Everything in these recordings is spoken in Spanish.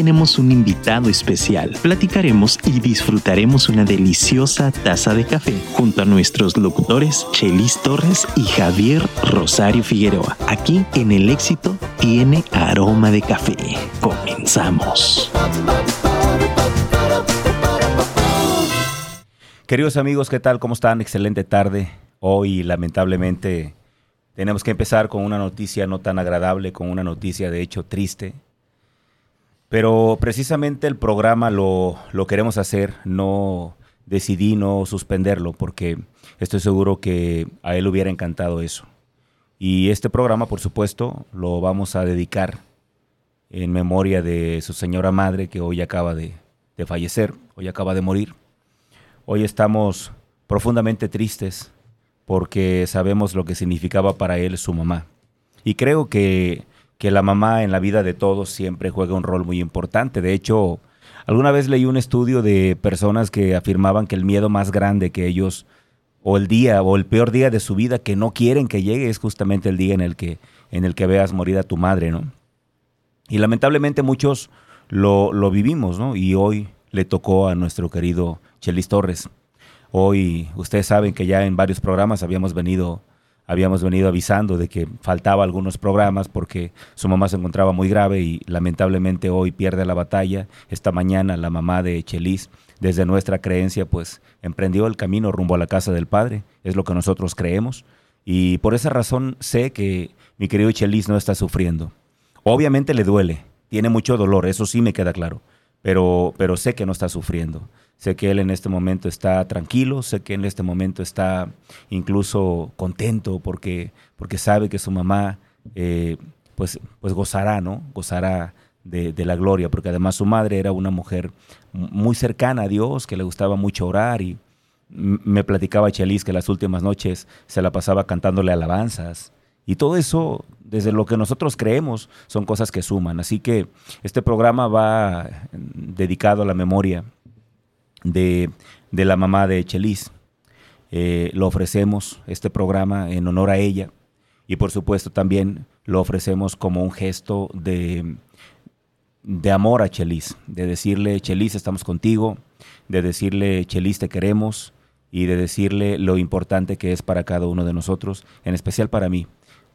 tenemos un invitado especial. Platicaremos y disfrutaremos una deliciosa taza de café junto a nuestros locutores Chelis Torres y Javier Rosario Figueroa. Aquí en El Éxito tiene aroma de café. Comenzamos. Queridos amigos, ¿qué tal? ¿Cómo están? Excelente tarde. Hoy, lamentablemente, tenemos que empezar con una noticia no tan agradable, con una noticia de hecho triste. Pero precisamente el programa lo, lo queremos hacer, no decidí no suspenderlo porque estoy seguro que a él hubiera encantado eso. Y este programa, por supuesto, lo vamos a dedicar en memoria de su señora madre que hoy acaba de, de fallecer, hoy acaba de morir. Hoy estamos profundamente tristes porque sabemos lo que significaba para él su mamá. Y creo que, que la mamá en la vida de todos siempre juega un rol muy importante. De hecho, alguna vez leí un estudio de personas que afirmaban que el miedo más grande que ellos, o el día, o el peor día de su vida que no quieren que llegue, es justamente el día en el que, en el que veas morir a tu madre, ¿no? Y lamentablemente muchos lo, lo vivimos, ¿no? Y hoy le tocó a nuestro querido Chelis Torres. Hoy ustedes saben que ya en varios programas habíamos venido, habíamos venido avisando de que faltaba algunos programas porque su mamá se encontraba muy grave y lamentablemente hoy pierde la batalla. Esta mañana la mamá de Chelis, desde nuestra creencia, pues emprendió el camino rumbo a la casa del Padre. Es lo que nosotros creemos. Y por esa razón sé que mi querido Chelis no está sufriendo. Obviamente le duele, tiene mucho dolor, eso sí me queda claro, pero, pero sé que no está sufriendo. Sé que él en este momento está tranquilo, sé que en este momento está incluso contento porque, porque sabe que su mamá eh, pues, pues gozará, ¿no? Gozará de, la gloria, porque además su madre era una mujer muy cercana a Dios, que le gustaba mucho orar y me platicaba Chelis que las últimas noches se la pasaba cantándole alabanzas. Y todo eso, desde lo que nosotros creemos, son cosas que suman. Así que este programa va dedicado a la memoria de, de la mamá de Chelis. Eh, lo ofrecemos, este programa, en honor a ella. Y por supuesto también lo ofrecemos como un gesto de, de amor a Chelis, de decirle, Chelis, estamos contigo, de decirle, Chelis, te queremos, y de decirle lo importante que es para cada uno de nosotros, en especial para mí.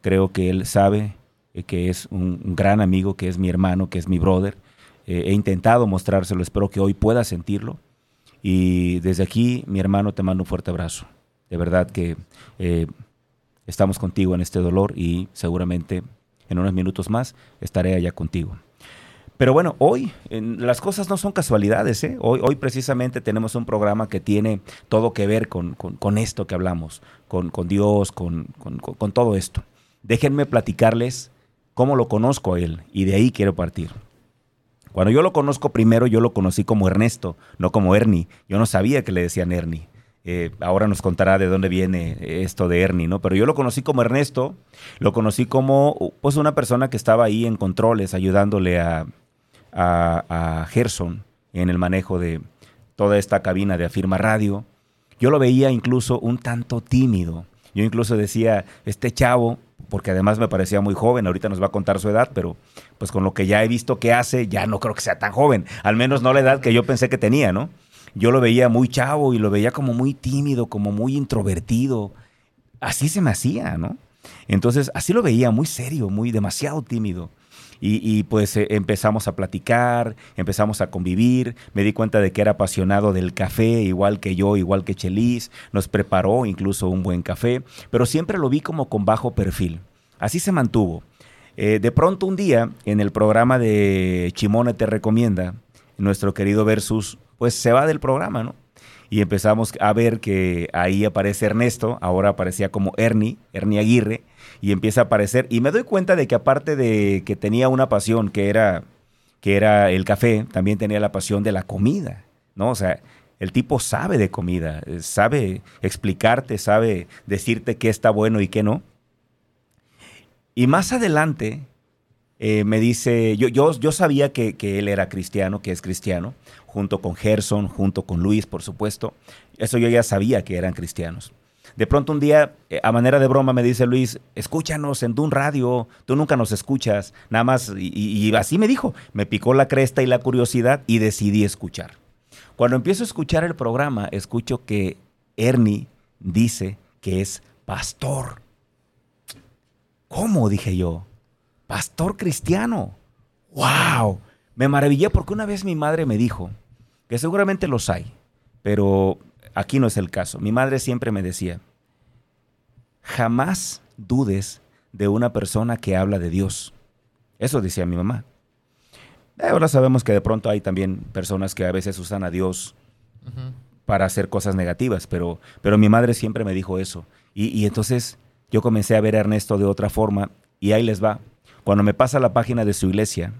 Creo que él sabe eh, que es un, gran amigo, que es mi hermano, que es mi brother. Eh, he intentado mostrárselo, espero que hoy pueda sentirlo. Y desde aquí, mi hermano, te mando un fuerte abrazo. De verdad que eh, estamos contigo en este dolor y seguramente en unos minutos más estaré allá contigo. Pero bueno, hoy en, las cosas no son casualidades. ¿eh? Hoy, hoy precisamente tenemos un programa que tiene todo que ver con, con, con esto que hablamos, con, con Dios, con todo esto. Déjenme platicarles cómo lo conozco a él y de ahí quiero partir. Cuando yo lo conozco primero, yo lo conocí como Ernesto, no como Ernie. Yo no sabía que le decían Ernie. Eh, ahora nos contará de dónde viene esto de Ernie, ¿no? Pero yo lo conocí como Ernesto, lo conocí como pues una persona que estaba ahí en controles, ayudándole a, a, a Gerson en el manejo de toda esta cabina de Afirma Radio. Yo lo veía incluso un tanto tímido. Yo incluso decía, este chavo, porque además me parecía muy joven, ahorita nos va a contar su edad, pero pues con lo que ya he visto que hace, ya no creo que sea tan joven, al menos no la edad que yo pensé que tenía, ¿no? Yo lo veía muy chavo y lo veía como muy tímido, como muy introvertido. Así se me hacía, ¿no? Entonces, así lo veía, muy serio, muy demasiado tímido. Y, pues eh, empezamos a platicar, empezamos a convivir, me di cuenta de que era apasionado del café, igual que yo, igual que Chelis, nos preparó incluso un buen café, pero siempre lo vi como con bajo perfil. Así se mantuvo. Eh, de pronto un día, en el programa de Chimone Te Recomienda, nuestro querido Versus, pues se va del programa, ¿no? Y empezamos a ver que ahí aparece Ernesto, ahora aparecía como Ernie, Ernie Aguirre, y empieza a aparecer. Y me doy cuenta de que aparte de que tenía una pasión que era, que era el café, también tenía la pasión de la comida, ¿no? O sea, el tipo sabe de comida, sabe explicarte, sabe decirte qué está bueno y qué no. Y más adelante eh, me dice, yo, yo, yo sabía que, que, él era cristiano, que es cristiano, junto con Gerson, junto con Luis, por supuesto. Eso yo ya sabía que eran cristianos. De pronto un día, eh, a manera de broma, me dice Luis, escúchanos en Dun Radio, tú nunca nos escuchas, nada más, y, y así me dijo, me picó la cresta y la curiosidad y decidí escuchar. Cuando empiezo a escuchar el programa, escucho que Ernie dice que es pastor. ¿Cómo? dije yo. Pastor cristiano. ¡Wow! Me maravillé porque una vez mi madre me dijo que seguramente los hay, pero aquí no es el caso. Mi madre siempre me decía, jamás dudes de una persona que habla de Dios. Eso decía mi mamá. Ahora sabemos que de pronto hay también personas que a veces usan a Dios para hacer cosas negativas, pero, pero mi madre siempre me dijo eso. Y, y, entonces yo comencé a ver a Ernesto de otra forma y ahí les va. Cuando me pasa la página de su iglesia,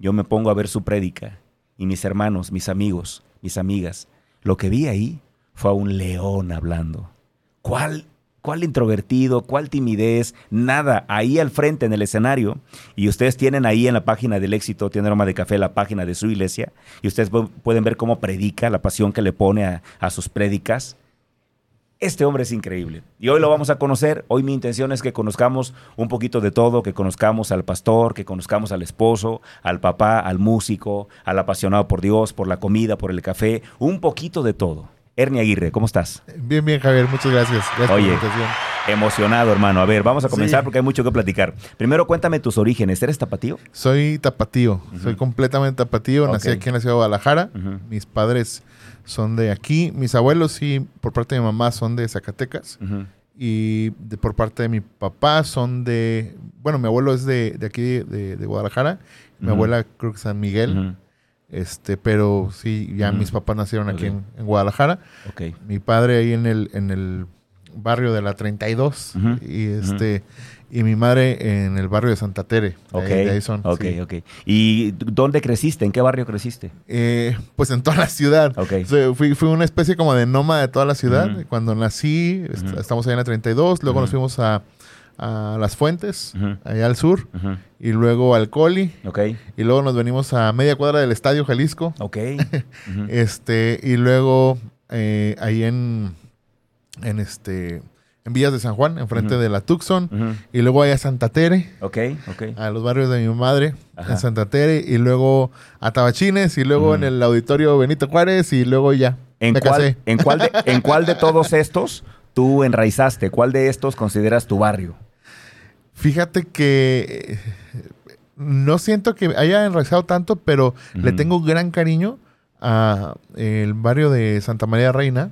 yo me pongo a ver su prédica y mis hermanos, mis amigos, mis amigas, lo que vi ahí fue a un león hablando. ¿Cuál ¿Cuál introvertido? ¿Cuál timidez? Nada, ahí al frente en el escenario. Y ustedes tienen ahí en la página del éxito, tiene aroma de café, la página de su iglesia. Y ustedes pueden ver cómo predica, la pasión que le pone a, a sus prédicas. Este hombre es increíble. Y hoy lo vamos a conocer. Hoy mi intención es que conozcamos un poquito de todo, que conozcamos al pastor, que conozcamos al esposo, al papá, al músico, al apasionado por Dios, por la comida, por el café, un poquito de todo. Ernie Aguirre, ¿cómo estás? Bien, bien, Javier, muchas gracias. gracias Oye, emocionado, hermano. A ver, vamos a comenzar porque hay mucho que platicar. Primero, cuéntame tus orígenes. ¿Eres tapatío? Soy tapatío, soy completamente tapatío. Nací aquí en la ciudad de Guadalajara. Mis padres son de aquí. Mis abuelos, sí, por parte de mi mamá, son de Zacatecas. Y por parte de mi papá son de... Bueno, mi abuelo es de, aquí, de, Guadalajara. Mi abuela creo que San Miguel. Este, pero sí, ya mis papás nacieron aquí en, Guadalajara. Okay. Mi padre ahí en el, en el barrio de la 32 y este y mi madre en el barrio de Santa Tere. Ok, ahí, son, ok, ok. ¿Y dónde creciste? ¿En qué barrio creciste? Eh, pues en toda la ciudad. Okay. fui, fui, una especie como de nómada de toda la ciudad. Cuando nací, estamos ahí en la 32, luego nos fuimos a a Las Fuentes, allá al sur, y luego al Coli, okay. y luego nos venimos a media cuadra del Estadio Jalisco, ok, este, y luego eh, ahí en, en este, en Villas de San Juan, enfrente de la Tucson, y luego allá a Santa Tere, okay, okay. a los barrios de mi madre, en Santa Tere, y luego a Tabachines, y luego en el auditorio Benito Juárez, y luego ya. ¿En, cuál, ¿en, cuál de, ¿En cuál de todos estos tú enraizaste? ¿Cuál de estos consideras tu barrio? Fíjate que eh, no siento que haya enraizado tanto, pero le tengo un gran cariño a el barrio de Santa María Reina,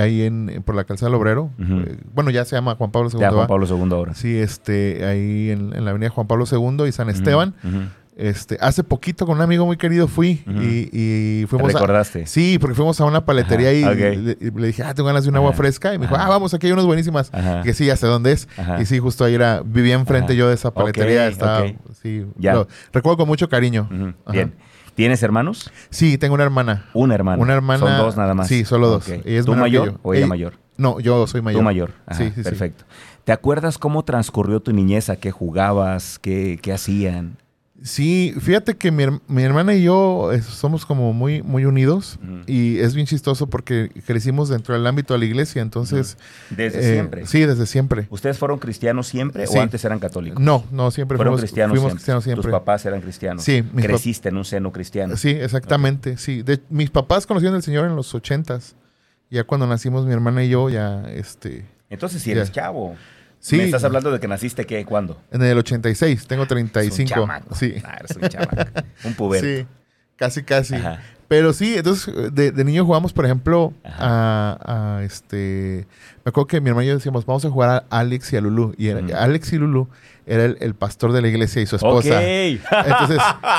ahí en, por la calzada del Obrero. Eh, bueno, ya se llama Juan Pablo II. Ya Juan Pablo II ahora. Sí, este, ahí en, la avenida Juan Pablo II y San Esteban. Este, hace poquito con un amigo muy querido fui y, fuimos ¿Te recordaste? sí, porque fuimos a una paletería y, le, dije, ah, tengo ganas de un agua fresca. Y me dijo, ah, vamos, aquí hay unas buenísimas. Que sí, ya sé dónde es. Y sí, justo ahí era, vivía enfrente yo de esa paletería. estaba, sí, ya. recuerdo con mucho cariño. Bien. ¿Tienes hermanos? Sí, tengo una hermana. Una hermana. Una hermana. Son dos nada más. Sí, solo dos. es ¿Tú mayor o ella, mayor? No, yo soy mayor. Tú mayor. sí, sí, perfecto. ¿Te acuerdas cómo transcurrió tu niñez? ¿A qué jugabas? ¿Qué, qué hacían? Sí, fíjate que mi, hermana y yo somos como muy, muy unidos y es bien chistoso porque crecimos dentro del ámbito de la iglesia, entonces... ¿Desde eh, siempre? Sí, desde siempre. ¿Ustedes fueron cristianos siempre o antes eran católicos? No, no, siempre fueron fuimos, cristianos, fuimos cristianos siempre. Tus papás eran cristianos. Sí. Creciste en un seno cristiano. Sí, exactamente, sí. mis papás conocieron al Señor en los ochentas. Ya cuando nacimos mi hermana y yo, ya este... Entonces sí eres chavo. Sí. ¿Me estás hablando de que naciste qué? ¿Cuándo? En el 86, tengo 35. un Sí. Ah, eres un chamaco. un puberto. Sí, casi, casi. Pero sí, entonces de, niño jugamos, por ejemplo, a, este. Me acuerdo que mi hermano y yo decíamos, vamos a jugar a Alex y a Lulu. Y Alex y Lulu era el, pastor de la iglesia y su esposa. Entonces,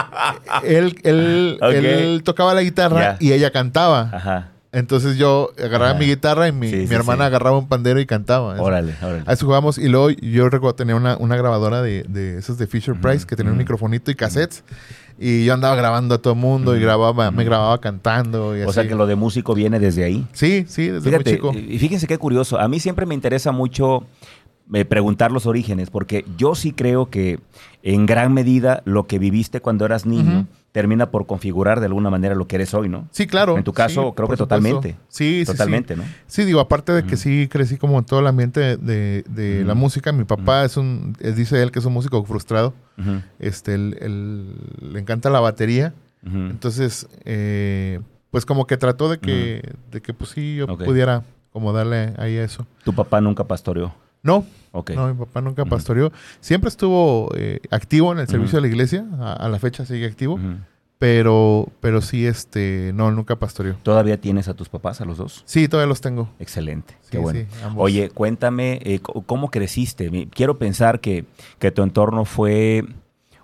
él, él, él tocaba la guitarra y ella cantaba. Ajá. Entonces yo agarraba mi guitarra y mi, hermana agarraba un pandero y cantaba. Órale, órale. A eso jugábamos. Y luego yo recuerdo tener una, grabadora de, de esos de Fisher Price que tenía un microfonito y cassettes. Y yo andaba grabando a todo el mundo y grababa, me grababa cantando. Y o sea que lo de músico viene desde ahí. Sí, sí, desde muy chico. Y fíjense qué curioso. A mí siempre me interesa mucho eh, preguntar los orígenes, porque yo sí creo que en gran medida lo que viviste cuando eras niño termina por configurar de alguna manera lo que eres hoy, ¿no? Sí, claro. En tu caso, creo que totalmente. Sí, sí. Totalmente, sí. ¿no? Sí, digo, aparte de que sí crecí como en todo el ambiente de, de la música, mi papá es un, dice él que es un músico frustrado. Este, él, le encanta la batería. Entonces, eh, pues como que trató de que, de que pues sí, yo pudiera como darle ahí a eso. ¿Tu papá nunca pastoreó? No, no, mi papá nunca pastoreó. Siempre estuvo eh, activo en el servicio de la iglesia, a, la fecha sigue activo, pero, pero sí, este, no, nunca pastoreó. ¿Todavía tienes a tus papás, a los dos? Sí, todavía los tengo. Excelente, qué bueno. Oye, cuéntame, eh, ¿cómo creciste? Quiero pensar que, que tu entorno fue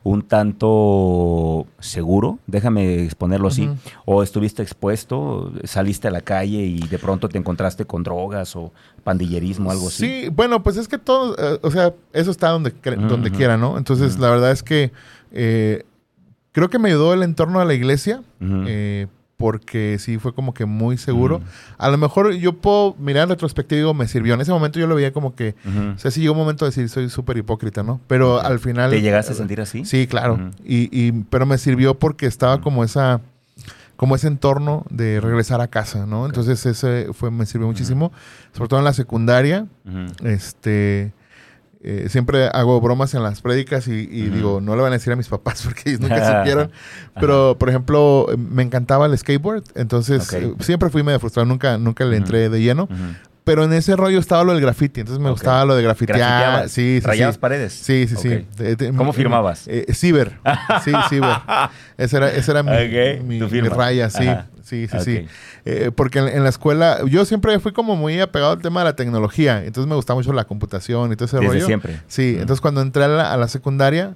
un tanto seguro, déjame exponerlo así, o estuviste expuesto, saliste a la calle y de pronto te encontraste con drogas o pandillerismo, algo así. Sí, bueno, pues es que todo, eh, o sea, eso está donde, donde quiera, ¿no? Entonces, la verdad es que eh, creo que me ayudó el entorno de la iglesia, porque sí fue como que muy seguro. A lo mejor yo puedo mirar en retrospectiva y digo, me sirvió. En ese momento yo lo veía como que, o sea, sí llegó un momento de decir, soy súper hipócrita, ¿no? Pero al final... ¿Te llegaste a sentir así? Sí, claro. y, y, pero me sirvió porque estaba como esa como ese entorno de regresar a casa, ¿no? Entonces ese fue me sirvió muchísimo, sobre todo en la secundaria. Este eh, siempre hago bromas en las prédicas y, digo, no le van a decir a mis papás porque ellos nunca supieron. Pero, por ejemplo, me encantaba el skateboard. Entonces, eh, siempre fui medio frustrado. Nunca, nunca le entré de lleno. Pero en ese rollo estaba lo del graffiti. Entonces me gustaba lo de grafitear. Sí, sí, ¿Rayabas paredes? Sí, sí, sí. ¿Cómo firmabas? Eh, ciber. sí, Ciber. Esa era, esa era mi, mi, raya, sí. Sí, sí, sí. Eh, porque en, la escuela, yo siempre fui como muy apegado al tema de la tecnología. Entonces me gustaba mucho la computación y todo ese Desde siempre. Sí, entonces cuando entré a la, secundaria,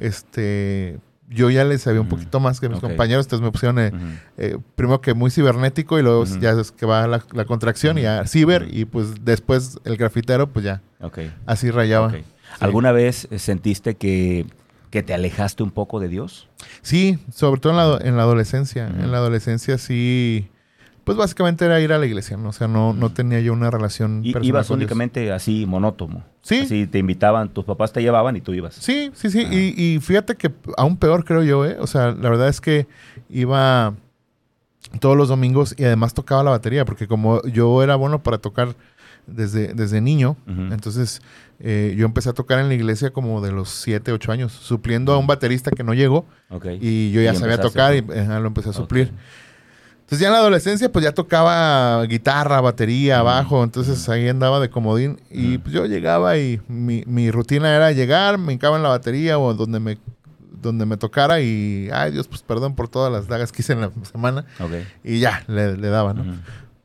este yo ya les sabía un poquito más que mis compañeros, entonces me pusieron eh, eh, primero que muy cibernético y luego ya es que va la, contracción y ya ciber y pues después el grafitero pues ya así rayaba. ¿Alguna vez sentiste que, que, te alejaste un poco de Dios? Sí, sobre todo en la, en la adolescencia. En la adolescencia sí pues básicamente era ir a la iglesia, ¿no? O sea, no, no tenía yo una relación ¿Y ibas únicamente así monótono? Sí. Así te invitaban, tus papás te llevaban y tú ibas. Sí, sí, sí. Y, fíjate que aún peor creo yo, ¿eh? O sea, la verdad es que iba todos los domingos y además tocaba la batería, porque como yo era bueno para tocar desde, desde niño, entonces eh, yo empecé a tocar en la iglesia como de los 7, 8 años, supliendo a un baterista que no llegó. Y yo ya sabía tocar y lo empecé a suplir. Entonces ya en la adolescencia pues ya tocaba guitarra, batería, bajo, entonces ahí andaba de comodín. Y pues yo llegaba y mi, rutina era llegar, me hincaba en la batería o donde me donde me tocara y ay Dios pues perdón por todas las dagas que hice en la semana. Y ya le, le daba, ¿no?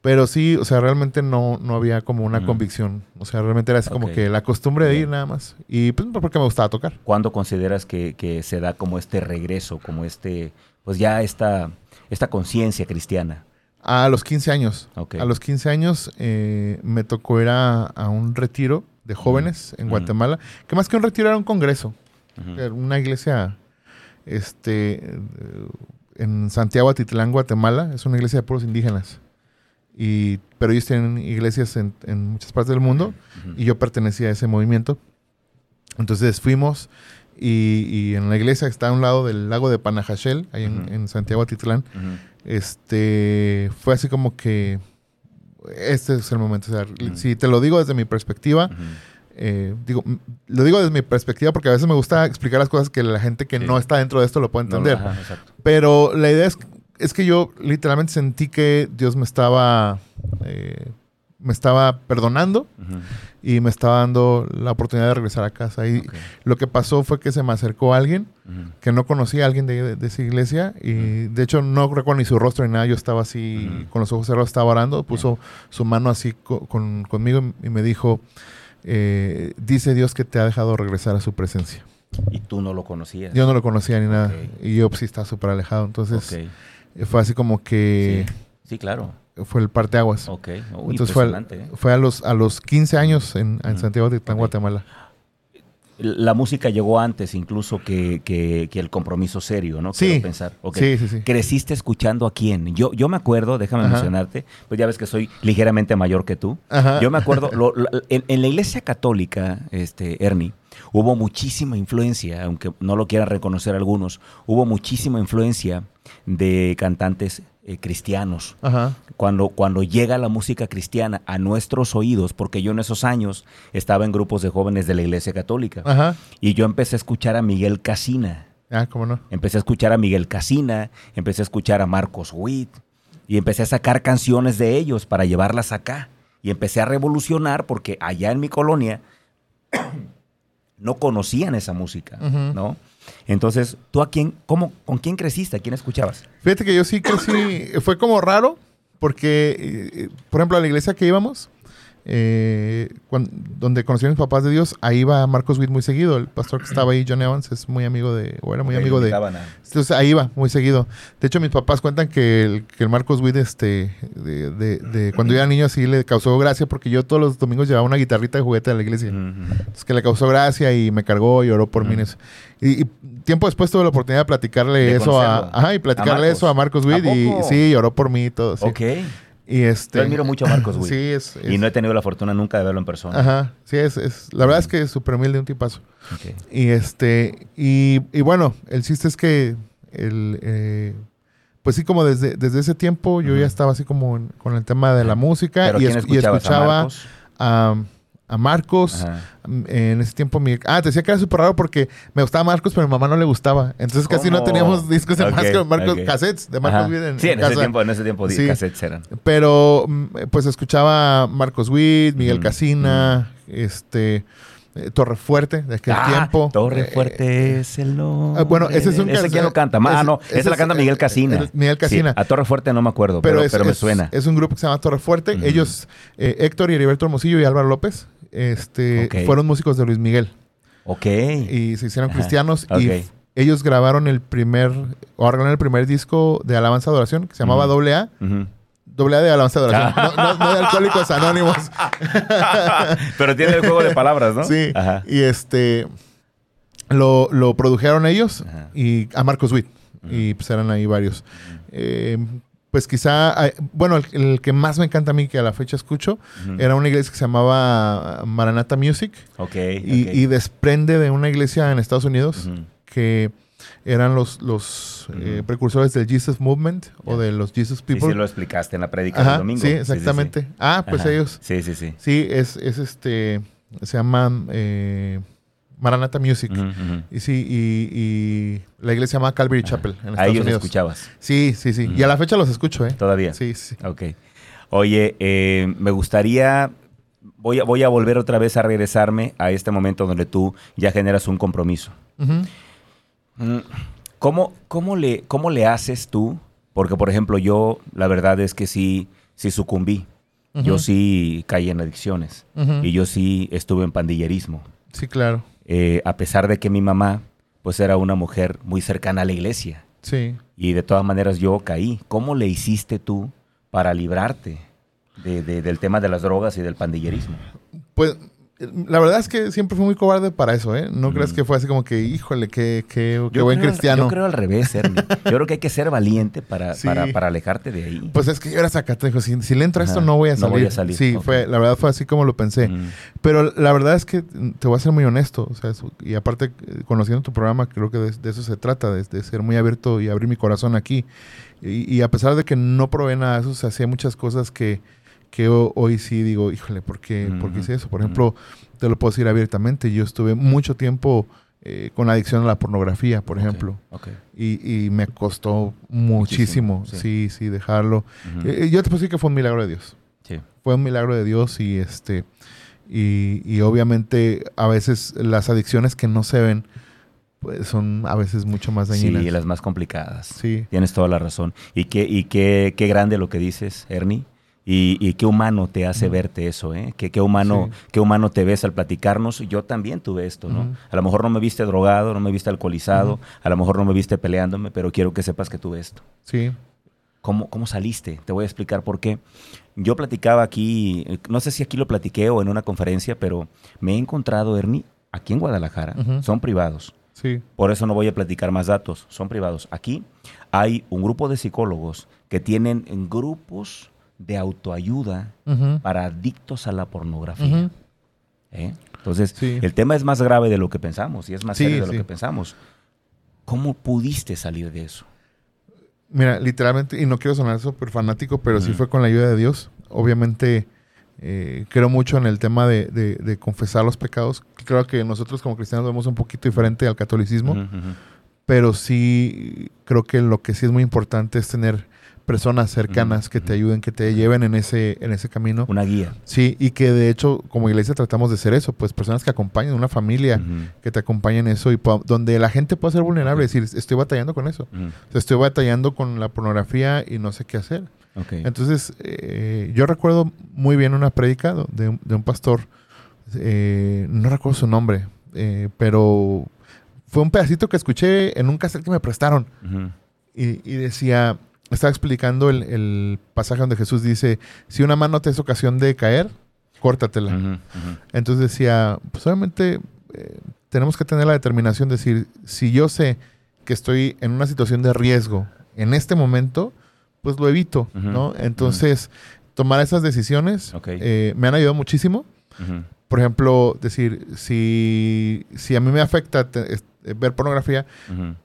Pero sí, o sea, realmente no, no había como una convicción. O sea, realmente era así como que la costumbre de ir nada más. Y pues porque me gustaba tocar. ¿Cuándo consideras que, que se da como este regreso, como este, pues ya esta esta conciencia cristiana? A los 15 años. A los 15 años eh, me tocó ir a, un retiro de jóvenes en Guatemala, que más que un retiro era un congreso. Era una iglesia este, en Santiago Atitlán, Guatemala. Es una iglesia de pueblos indígenas. Y, pero ellos tienen iglesias en, muchas partes del mundo y yo pertenecía a ese movimiento. Entonces fuimos y, en la iglesia que está a un lado del lago de Panajachel, ahí en, Santiago Atitlán, este, fue así como que este es el momento. O sea, si te lo digo desde mi perspectiva, eh, digo, lo digo desde mi perspectiva porque a veces me gusta explicar las cosas que la gente que no está dentro de esto lo puede entender. Pero la idea es, es que yo literalmente sentí que Dios me estaba... Eh, me estaba perdonando y me estaba dando la oportunidad de regresar a casa. Y lo que pasó fue que se me acercó alguien que no conocía a alguien de, esa iglesia y de hecho no recuerdo ni su rostro ni nada. Yo estaba así con los ojos cerrados, estaba orando, puso su mano así conmigo y me dijo, eh, dice Dios que te ha dejado regresar a su presencia. ¿Y tú no lo conocías? Yo no lo conocía ni nada. Y yo pues, sí estaba súper alejado. Entonces fue así como que... sí claro fue el parteaguas. Ok, Entonces fue, ¿eh? fue, a los a los 15 años en, Santiago de Guatemala. la música llegó antes incluso que, que, el compromiso serio, ¿no? Sí. pensar. Sí, sí, sí. ¿Creciste escuchando a quién? Yo, yo me acuerdo, déjame mencionarte, pues ya ves que soy ligeramente mayor que tú. Yo me acuerdo, en, la iglesia católica, este, Ernie, hubo muchísima influencia, aunque no lo quieran reconocer algunos, hubo muchísima influencia de cantantes eh, cristianos. Cuando, cuando llega la música cristiana a nuestros oídos, porque yo en esos años estaba en grupos de jóvenes de la Iglesia Católica, y yo empecé a escuchar a Miguel Casina. Ah, ¿cómo no? Empecé a escuchar a Miguel Casina, empecé a escuchar a Marcos Witt, y empecé a sacar canciones de ellos para llevarlas acá. Y empecé a revolucionar porque allá en mi colonia no conocían esa música, ¿no? Entonces, ¿tú a quién, cómo, con quién creciste? ¿A quién escuchabas? Fíjate que yo sí crecí, fue como raro, porque, eh, por ejemplo, a la iglesia que íbamos, eh, donde conocí a mis papás de Dios, ahí va Marcos Witt muy seguido. El pastor que estaba ahí, John Evans, es muy amigo de, o era muy amigo de. Entonces ahí va muy seguido. De hecho, mis papás cuentan que el, que el Marcos Witt, este, de, de, cuando yo era niño, así le causó gracia, porque yo todos los domingos llevaba una guitarrita de juguete a la iglesia. Es que le causó gracia y me cargó y oró por mí. Y, tiempo después tuve la oportunidad de platicarle eso a, ajá, y platicarle eso a Marcos Witt y sí, oró por mí y todo. Sí. Ok. Y este, Yo admiro mucho a Marcos sí, es, Y no he tenido la fortuna nunca de verlo en persona. Ajá, sí, es, es la verdad es que es súper humilde, un tipazo. Okay. Y este, y, y, bueno, el chiste es que el, eh, pues sí, como desde, desde ese tiempo yo ya estaba así como con el tema de la música y, y, escuchaba a, a Marcos. En ese tiempo, mi... ah, te decía que era súper raro porque me gustaba Marcos, pero a mi mamá no le gustaba. Entonces casi no teníamos discos de Marcos, cassettes de Marcos Witt en, Sí, en, ese tiempo, en ese tiempo sí. cassettes eran. Pero mm, pues escuchaba Marcos Witt, Miguel Casina, este. Eh, Torre Fuerte, de aquel ah, tiempo. Torre eh, Fuerte es el nombre. Ah, bueno, ese es un ¿Ese quién lo canta? ah, no, ese, la canta Miguel Casina. Miguel Casina. a Torre Fuerte no me acuerdo, pero, pero, me suena. Es un grupo que se llama Torre Fuerte. Ellos, eh, Héctor y Heriberto Hermosillo y Álvaro López, este, fueron músicos de Luis Miguel. Ok. Y se hicieron cristianos y ellos grabaron el primer, o arreglaron el primer disco de Alabanza Adoración que se llamaba Doble A. Doble A de Alabanza Adoración. no, de Alcohólicos Anónimos. Pero tiene el juego de palabras, ¿no? Sí. Y este, lo, produjeron ellos y a Marcos Witt. Y pues eran ahí varios pues quizá, bueno, el, que más me encanta a mí, que a la fecha escucho, era una iglesia que se llamaba Maranata Music. Ok. Y, desprende de una iglesia en Estados Unidos que eran los, los eh, precursores del Jesus Movement o de los Jesus People. Sí, sí, lo explicaste en la predica del domingo. Sí, exactamente. Ah, pues ellos. Sí, sí, sí. Sí, es, es este, se llaman... Eh, Maranata Music. Y sí, y, la iglesia se llama Calvary Chapel en Estados Unidos. escuchabas? Sí, sí, sí. Y a la fecha los escucho, ¿eh? ¿Todavía? Sí, sí. Ok. Oye, eh, me gustaría... Voy a, voy a volver otra vez a regresarme a este momento donde tú ya generas un compromiso. Mm, ¿Cómo, cómo, le, ¿Cómo le haces tú? Porque, por ejemplo, yo, la verdad es que sí, sí sucumbí. Yo sí caí en adicciones. Y yo sí estuve en pandillerismo. Sí, claro. Eh, a pesar de que mi mamá pues era una mujer muy cercana a la iglesia. Sí. Y de todas maneras yo caí. ¿Cómo le hiciste tú para librarte del tema de las drogas y del pandillerismo? Pues la verdad es que siempre fui muy cobarde para eso, ¿eh? No crees que fue así como que, híjole, qué, qué, buen cristiano. Yo creo al revés, Ernie. Yo creo que hay que ser valiente para, para, alejarte de ahí. Pues es que yo era sacatejo. Si, si le entro a esto, no voy a salir. No voy a salir. Sí, fue, la verdad fue así como lo pensé. Pero la verdad es que te voy a ser muy honesto. O sea, y aparte, conociendo tu programa, creo que de, eso se trata, de, ser muy abierto y abrir mi corazón aquí. Y, a pesar de que no probé nada de eso, se hacía muchas cosas que que hoy sí digo, híjole, ¿por qué, hice eso? Por ejemplo, te lo puedo decir abiertamente, yo estuve mucho tiempo eh, con adicción a la pornografía, por ejemplo. Y, me costó muchísimo, sí. sí, dejarlo. Eh, yo te puedo decir que fue un milagro de Dios. Fue un milagro de Dios y este y, obviamente a veces las adicciones que no se ven pues son a veces mucho más dañinas. Sí, las más complicadas. Sí. Tienes toda la razón. Y qué, y qué, qué grande lo que dices, Ernie y, qué humano te hace verte eso, ¿eh? Qué, qué humano, qué humano te ves al platicarnos. Yo también tuve esto, ¿no? A lo mejor no me viste drogado, no me viste alcoholizado, a lo mejor no me viste peleándome, pero quiero que sepas que tuve esto. Sí. ¿Cómo, ¿Cómo saliste? Te voy a explicar por qué. Yo platicaba aquí, no sé si aquí lo platiqué o en una conferencia, pero me he encontrado, Ernie, aquí en Guadalajara, son privados. Sí. Por eso no voy a platicar más datos, son privados. Aquí hay un grupo de psicólogos que tienen grupos de autoayuda para adictos a la pornografía. ¿Eh? Entonces, el tema es más grave de lo que pensamos y es más serio de lo que pensamos. ¿Cómo pudiste salir de eso? Mira, literalmente, y no quiero sonar súper fanático, pero sí fue con la ayuda de Dios. Obviamente, eh, creo mucho en el tema de, confesar los pecados. Creo que nosotros como cristianos vemos un poquito diferente al catolicismo, pero sí creo que lo que sí es muy importante es tener personas cercanas que te ayuden, que te lleven en ese, en ese camino. Una guía. Sí, y que de hecho como iglesia tratamos de ser eso, pues personas que acompañen, una familia que te acompañen eso y donde la gente pueda ser vulnerable, decir, estoy batallando con eso, estoy batallando con la pornografía y no sé qué hacer. Entonces, eh, yo recuerdo muy bien una prédica de, un pastor, eh, no recuerdo su nombre, eh, pero fue un pedacito que escuché en un cassette que me prestaron. y, decía, estaba explicando el, pasaje donde Jesús dice, si una mano te es ocasión de caer, córtatela. Entonces decía, pues obviamente eh, tenemos que tener la determinación de decir, si yo sé que estoy en una situación de riesgo en este momento, pues lo evito, ¿no? Entonces, tomar esas decisiones eh, me han ayudado muchísimo. Por ejemplo, decir, si, si a mí me afecta ver pornografía,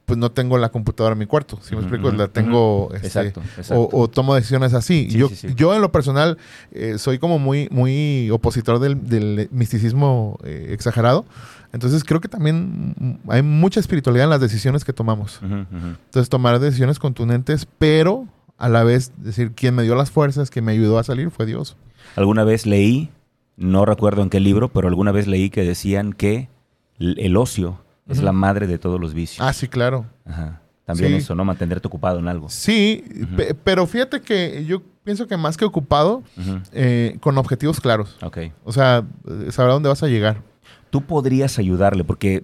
pues no tengo la computadora en mi cuarto. Si me explico, la tengo. Este, o, tomo decisiones así. yo, yo, en lo personal, eh, soy como muy, muy opositor del, misticismo eh, exagerado. Entonces creo que también hay mucha espiritualidad en las decisiones que tomamos. Entonces, tomar decisiones contundentes, pero a la vez decir, quien me dio las fuerzas, quien me ayudó a salir fue Dios. Alguna vez leí, no recuerdo en qué libro, pero alguna vez leí que decían que el ocio es la madre de todos los vicios. Ah, sí, claro. Ajá. También eso, ¿no? Mantenerte ocupado en algo. Sí, pero fíjate que yo pienso que más que ocupado, eh, con objetivos claros. Ok. O sea, sabrá dónde vas a llegar. Tú podrías ayudarle, porque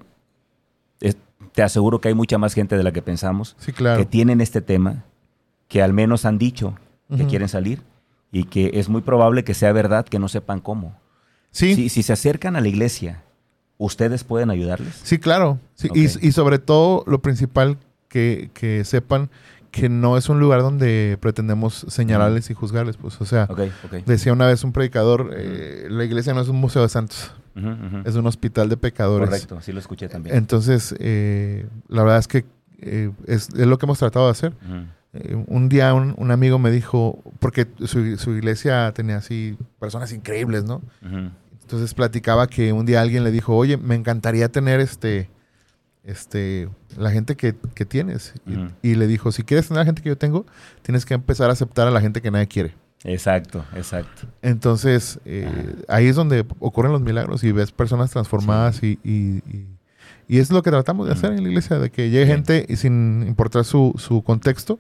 te aseguro que hay mucha más gente de la que pensamos sí, claro. que tienen este tema, que al menos han dicho que quieren salir y que es muy probable que sea verdad que no sepan cómo. Sí. si se acercan a la iglesia ¿Ustedes pueden ayudarles? Sí, claro. y, sobre todo, lo principal, que, sepan que no es un lugar donde pretendemos señalarles y juzgarles. Pues, o sea, decía una vez un predicador, eh, la iglesia no es un museo de santos, es un hospital de pecadores. Correcto, sí lo escuché también. Entonces, eh, la verdad es que eh, es, lo que hemos tratado de hacer. un día un, amigo me dijo, porque su, su, iglesia tenía así personas increíbles, ¿no? Entonces platicaba que un día alguien le dijo, oye, me encantaría tener este, este, la gente que, tienes. y, le dijo, si quieres tener la gente que yo tengo, tienes que empezar a aceptar a la gente que nadie quiere. Exacto, exacto. Entonces, eh, ahí es donde ocurren los milagros y ves personas transformadas y, y, y, es lo que tratamos de hacer en la iglesia, de que llegue gente y sin importar su, su contexto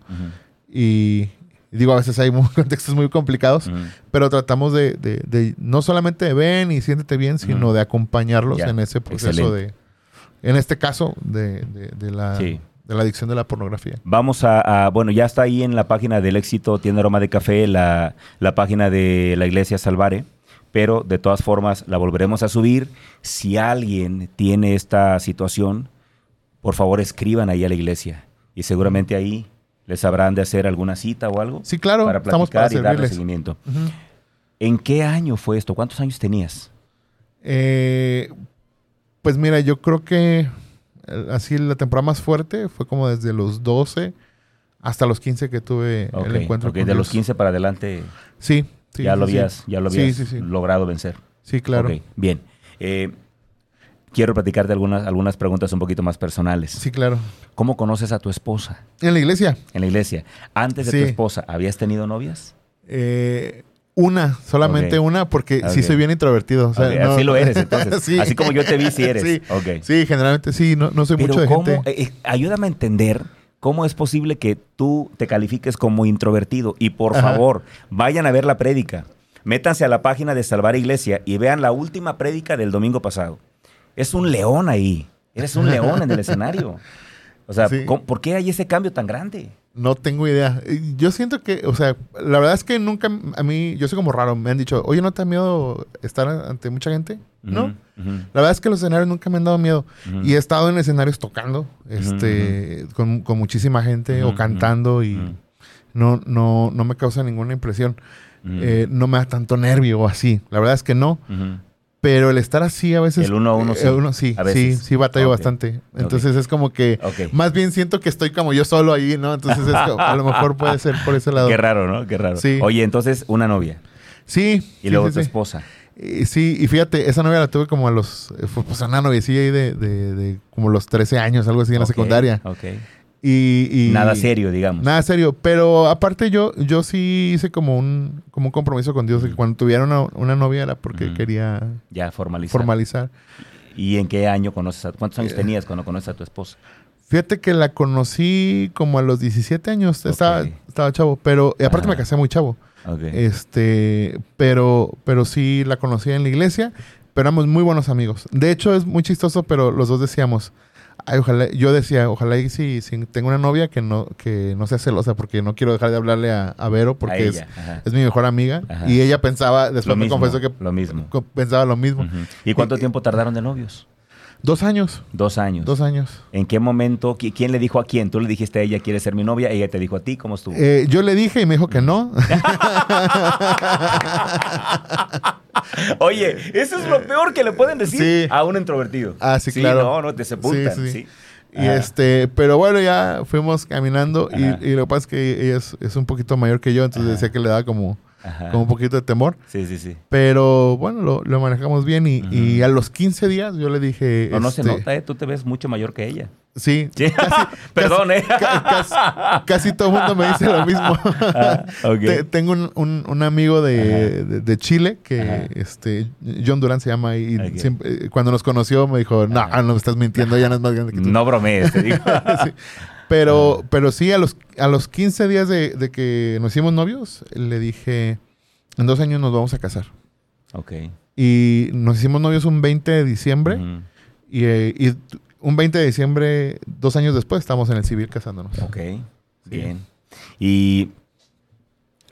y, Digo, a veces hay contextos muy complicados, pero tratamos de, no solamente de ven y siéntete bien, sino de acompañarlos en ese proceso de, en este caso, de, la... De la adicción de la pornografía. Vamos a, bueno, ya está ahí en la página del éxito Tienda Aroma de Café, la, la página de la iglesia Salvare pero de todas formas la volveremos a subir. Si alguien tiene esta situación, por favor escriban ahí a la iglesia y seguramente ahí les habrán de hacer alguna cita o algo. Sí, claro. Para platicar y darle seguimiento. ¿En qué año fue esto? ¿Cuántos años tenías? Eh, pues mira, yo creo que eh, así la temporada más fuerte fue como desde los 12 hasta los 15 que tuve el encuentro okay. de los 15 para adelante. Sí, sí ya, lo habías, ya lo habías logrado vencer. Sí, claro. bien. Eh, quiero platicarte algunas, algunas preguntas un poquito más personales. Sí, claro. ¿Cómo conoces a tu esposa? En la iglesia. En la iglesia. Antes de tu esposa, ¿habías tenido novias? Eh, una, solamente una, porque sí soy bien introvertido. así lo eres, entonces. Así como yo te vi, sí eres. Sí, generalmente sí, no, soy mucho de gente. Eh, eh, ayúdame a entender cómo es posible que tú te califiques como introvertido. Y por favor, vayan a ver la prédica. Métanse a la página de Salvar Iglesia y vean la última prédica del domingo pasado es un león ahí. Eres un león en el escenario. O sea, ¿por qué hay ese cambio tan grande? No tengo idea. Yo siento que, o sea, la verdad es que nunca, a mí, yo soy como raro. Me han dicho, oye, ¿no te da miedo estar ante mucha gente? ¿no? La verdad es que los escenarios nunca me han dado miedo. Y he estado en escenarios tocando, este, con, muchísima gente o cantando y no, no, no me causa ninguna impresión. Eh, no me da tanto nervio o así. La verdad es que no. Pero el estar así a veces. El uno a uno sí. uno, sí, sí, sí, batallo bastante. Entonces es como que. Más bien siento que estoy como yo solo ahí, ¿no? Entonces es a lo mejor puede ser por ese lado. Qué raro, ¿no? Qué raro. Sí. Oye, entonces, una novia. Sí. Y luego tu esposa. sí, y fíjate, esa novia la tuve como a los. Eh, pues una noviecilla ahí de, de, de, como los 13 años, algo así en la secundaria. Ok. Y, nada serio, digamos. Nada serio. Pero aparte yo, yo sí hice como un, como un compromiso con Dios de que cuando tuviera una, novia era porque quería ya formalizar. formalizar. ¿Y en qué año conoces a, cuántos años eh, tenías cuando conoces a tu esposa? Fíjate que la conocí como a los 17 años. Estaba, estaba chavo. Pero aparte me casé muy chavo. Este, pero, pero sí la conocí en la iglesia. Pero éramos muy buenos amigos. De hecho, es muy chistoso, pero los dos decíamos, ojalá, yo decía, ojalá y si, tengo una novia que no, que no sea celosa, porque no quiero dejar de hablarle a, Vero, porque es, es, mi mejor amiga. Y ella pensaba, después me confesó que lo mismo. pensaba lo mismo. ¿Y cuánto tiempo tardaron de novios? Dos años. Dos años. Dos años. ¿En qué momento? ¿Quién le dijo a quién? ¿Tú le dijiste a ella, quiere ser mi novia? ¿Ella te dijo a ti? ¿Cómo estuvo? Eh, yo le dije y me dijo que no. Oye, eso es lo peor que le pueden decir a un introvertido. Ah, sí, claro. No, no, te sepultan. Sí, Y este, pero bueno, ya fuimos caminando y, lo que pasa es que ella es, un poquito mayor que yo, entonces decía que le da como como un poquito de temor. Sí, sí, sí. Pero bueno, lo, manejamos bien y, a los 15 días yo le dije... No, no se este, nota, ¿eh? Tú te ves mucho mayor que ella. Sí. Casi, Perdón, ¿eh? Casi, todo el mundo me dice lo mismo. Ah, tengo un, amigo de, Chile que, este, John Durán se llama y siempre, cuando nos conoció me dijo, no, no me estás mintiendo, ya no es más grande que tú. No bromees, te digo. sí. Pero, pero sí, a los, a los 15 días de, que nos hicimos novios, le dije, en dos años nos vamos a casar. Ok. Y nos hicimos novios un 20 de diciembre. Eh, y, un 20 de diciembre, dos años después, estamos en el civil casándonos. Ok, bien. ¿Y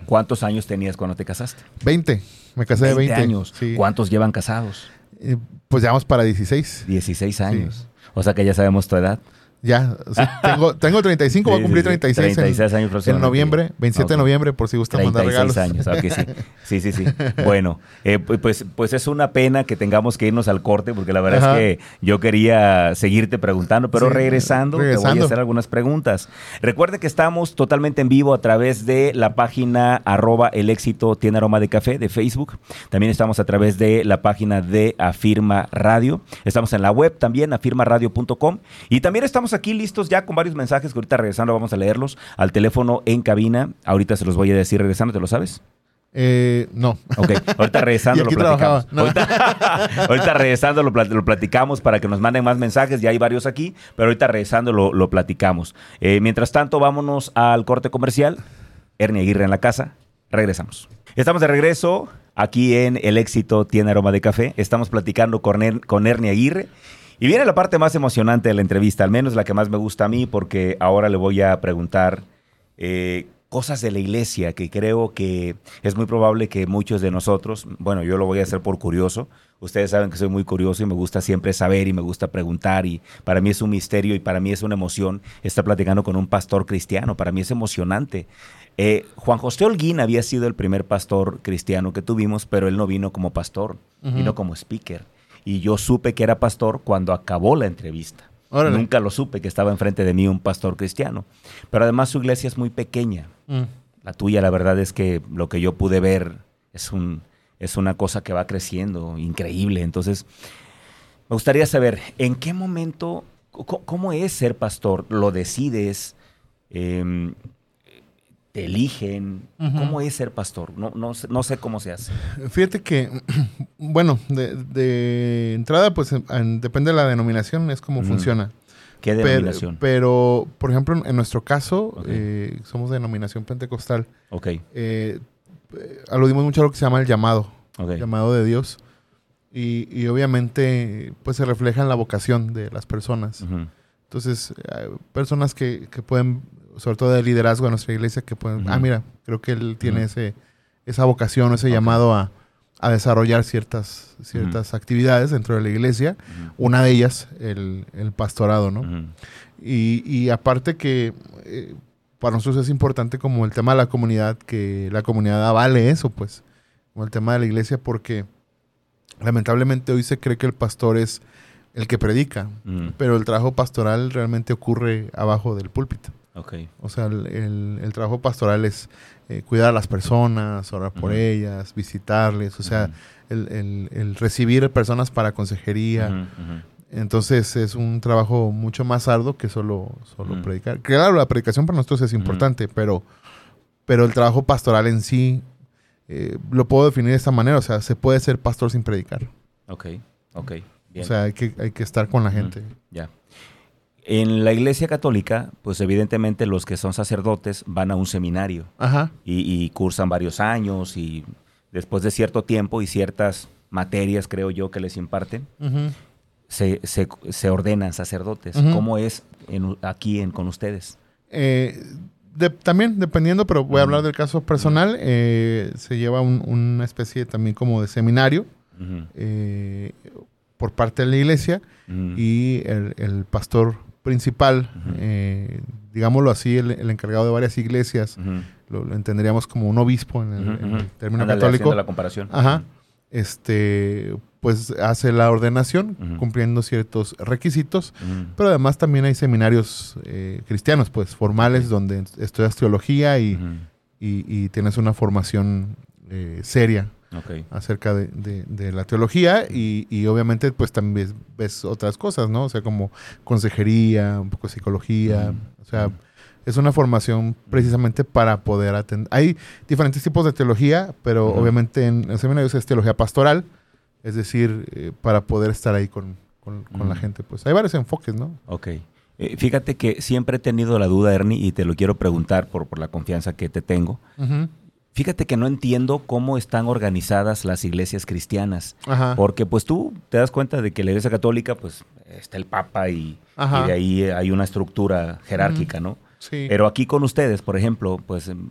cuántos años tenías cuando te casaste? 20. Me casé de 20 años. ¿Cuántos llevan casados? Eh, pues llevamos para 16. 16 años. O sea que ya sabemos tu edad. Ya, tengo, tengo 35, voy a cumplir 36, 36 en, años en noviembre, 27 de noviembre, por si gustan mandar regalos. años, okay, sí. sí, sí, sí. Bueno, eh, pues, pues es una pena que tengamos que irnos al corte, porque la verdad es que yo quería seguirte preguntando, pero regresando, te voy a hacer algunas preguntas. Recuerde que estamos totalmente en vivo a través de la página arroba el éxito tiene aroma de café de Facebook. También estamos a través de la página de Afirma Radio. Estamos en la web también, afirmaradio.com. Y también estamos aquí listos ya con varios mensajes que ahorita regresando vamos a leerlos al teléfono en cabina. Ahorita se los voy a decir regresando, ¿te lo sabes? Eh, no. Ok, ahorita regresando lo platicamos. Ahorita, regresando lo, platicamos para que nos manden más mensajes. Ya hay varios aquí, pero ahorita regresando lo, platicamos. Eh, mientras tanto, vámonos al corte comercial. Ernie Aguirre en la casa. Regresamos. Estamos de regreso aquí en El Éxito Tiene Aroma de Café. Estamos platicando con, er, con Ernie Aguirre. Y viene la parte más emocionante de la entrevista, al menos la que más me gusta a mí, porque ahora le voy a preguntar eh, cosas de la iglesia que creo que es muy probable que muchos de nosotros, bueno, yo lo voy a hacer por curioso, ustedes saben que soy muy curioso y me gusta siempre saber y me gusta preguntar y para mí es un misterio y para mí es una emoción estar platicando con un pastor cristiano, para mí es emocionante. Eh, Juan José Holguín había sido el primer pastor cristiano que tuvimos, pero él no vino como pastor, vino como speaker y yo supe que era pastor cuando acabó la entrevista. Nunca lo supe que estaba enfrente de mí un pastor cristiano. Pero además su iglesia es muy pequeña. Mm. La tuya, la verdad es que lo que yo pude ver es, un, es una cosa que va creciendo, increíble. Entonces, me gustaría saber, ¿en qué momento, cómo es ser pastor? ¿Lo decides? Eh, te eligen? ¿Cómo es ser pastor? No, no, no, sé cómo se hace. Fíjate que, bueno, de, entrada, pues depende de la denominación, es como funciona. ¿Qué denominación? Pero, por ejemplo, en nuestro caso, eh, somos de denominación pentecostal. Ok. Eh, aludimos mucho a lo que se llama el llamado, el llamado de Dios. Y, obviamente, pues se refleja en la vocación de las personas. Entonces, hay personas que, que pueden sobre todo de liderazgo a nuestra iglesia, que pueden, ah, mira, creo que él tiene ese, esa vocación, ese llamado a, a desarrollar ciertas, ciertas actividades dentro de la iglesia. Una de ellas, el, pastorado, ¿no? y, aparte que eh, para nosotros es importante como el tema de la comunidad, que la comunidad avale eso, pues, como el tema de la iglesia, porque lamentablemente hoy se cree que el pastor es el que predica, pero el trabajo pastoral realmente ocurre abajo del púlpito. Okay. O sea, el, trabajo pastoral es eh, cuidar a las personas, orar por ellas, visitarles, o sea, el, recibir personas para consejería. Entonces es un trabajo mucho más arduo que solo, solo predicar. Claro, la predicación para nosotros es importante, pero, pero el trabajo pastoral en sí eh, lo puedo definir de esta manera. O sea, se puede ser pastor sin predicar. Ok, ok. O sea, hay que, hay que estar con la gente. Ya. En la iglesia católica, pues evidentemente los que son sacerdotes van a un seminario. Y, cursan varios años y después de cierto tiempo y ciertas materias, creo yo, que les imparten, se, se, ordenan sacerdotes. ¿Cómo es aquí en, con ustedes? Eh, también, dependiendo, pero voy a hablar del caso personal, eh, se lleva una especie también como de seminario eh, por parte de la iglesia y el, el pastor principal, eh, digámoslo así, el, encargado de varias iglesias, lo, entenderíamos como un obispo en el, término católico. la comparación. Ajá. Este, pues hace la ordenación cumpliendo ciertos requisitos, pero además también hay seminarios eh, cristianos, pues formales, donde estudias teología y, y, tienes una formación eh, seria acerca de, la teología y, obviamente pues también ves, otras cosas, ¿no? O sea, como consejería, un poco de psicología, o sea, es una formación precisamente para poder atender. Hay diferentes tipos de teología, pero obviamente en el seminario es teología pastoral, es decir, eh, para poder estar ahí con, la gente, pues hay varios enfoques, ¿no? Ok. Eh, fíjate que siempre he tenido la duda, Ernie, y te lo quiero preguntar por, por la confianza que te tengo. Fíjate que no entiendo cómo están organizadas las iglesias cristianas. Porque pues tú te das cuenta de que la iglesia católica, pues está el papa y, de ahí hay una estructura jerárquica, ¿no? Sí. Pero aquí con ustedes, por ejemplo, pues em,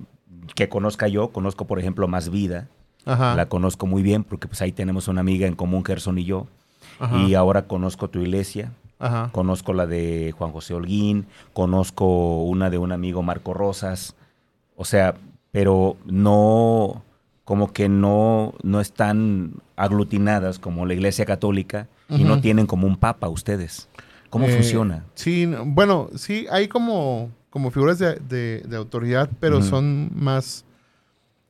que conozca yo, conozco por ejemplo Más Vida. La conozco muy bien porque pues ahí tenemos una amiga en común, Gerson y yo. Y ahora conozco tu iglesia. Conozco la de Juan José Holguín, conozco una de un amigo Marco Rosas. O sea, pero no, como que no, no están aglutinadas como la Iglesia Católica y no tienen como un papa ustedes. ¿Cómo eh, funciona? Sí, bueno, sí, hay como, como figuras de, autoridad, pero son más,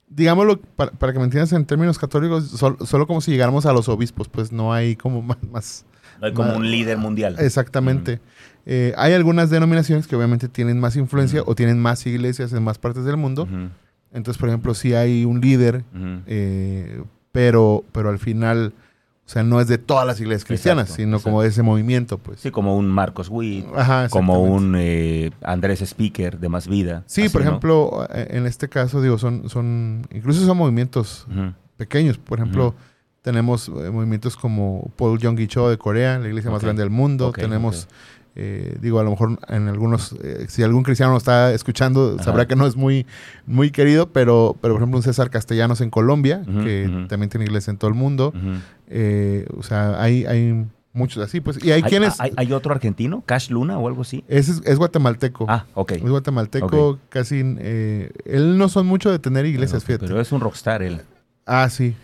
digámoslo, para, para, que me entiendas en términos católicos, solo como si llegáramos a los obispos, pues no hay como más... no hay como un líder mundial. Exactamente. Eh, hay algunas denominaciones que obviamente tienen más influencia o tienen más iglesias en más partes del mundo. Entonces, por ejemplo, sí hay un líder, eh, pero, pero al final, o sea, no es de todas las iglesias cristianas, sino como de ese movimiento, pues. Sí, como un Marcos Witt, como un eh, Andrés Speaker de Más Vida. Sí, por ejemplo, eh, en este caso, digo, son, son incluso son movimientos pequeños. Por ejemplo, tenemos movimientos como Paul Jong Cho de Corea, la iglesia más grande del mundo. tenemos eh, digo, a lo mejor en algunos, eh, si algún cristiano está escuchando, sabrá que no es muy, muy querido, pero, pero por ejemplo un César Castellanos en Colombia, que también tiene iglesia en todo el mundo. Eh, o sea, hay, hay muchos así, pues. Y hay, quienes... Hay, otro argentino? ¿Cash Luna o algo así? Es, es guatemalteco. Ah, ok. Es guatemalteco, casi... él no son mucho de tener iglesias, pero, Pero es un rockstar él. Ah, sí.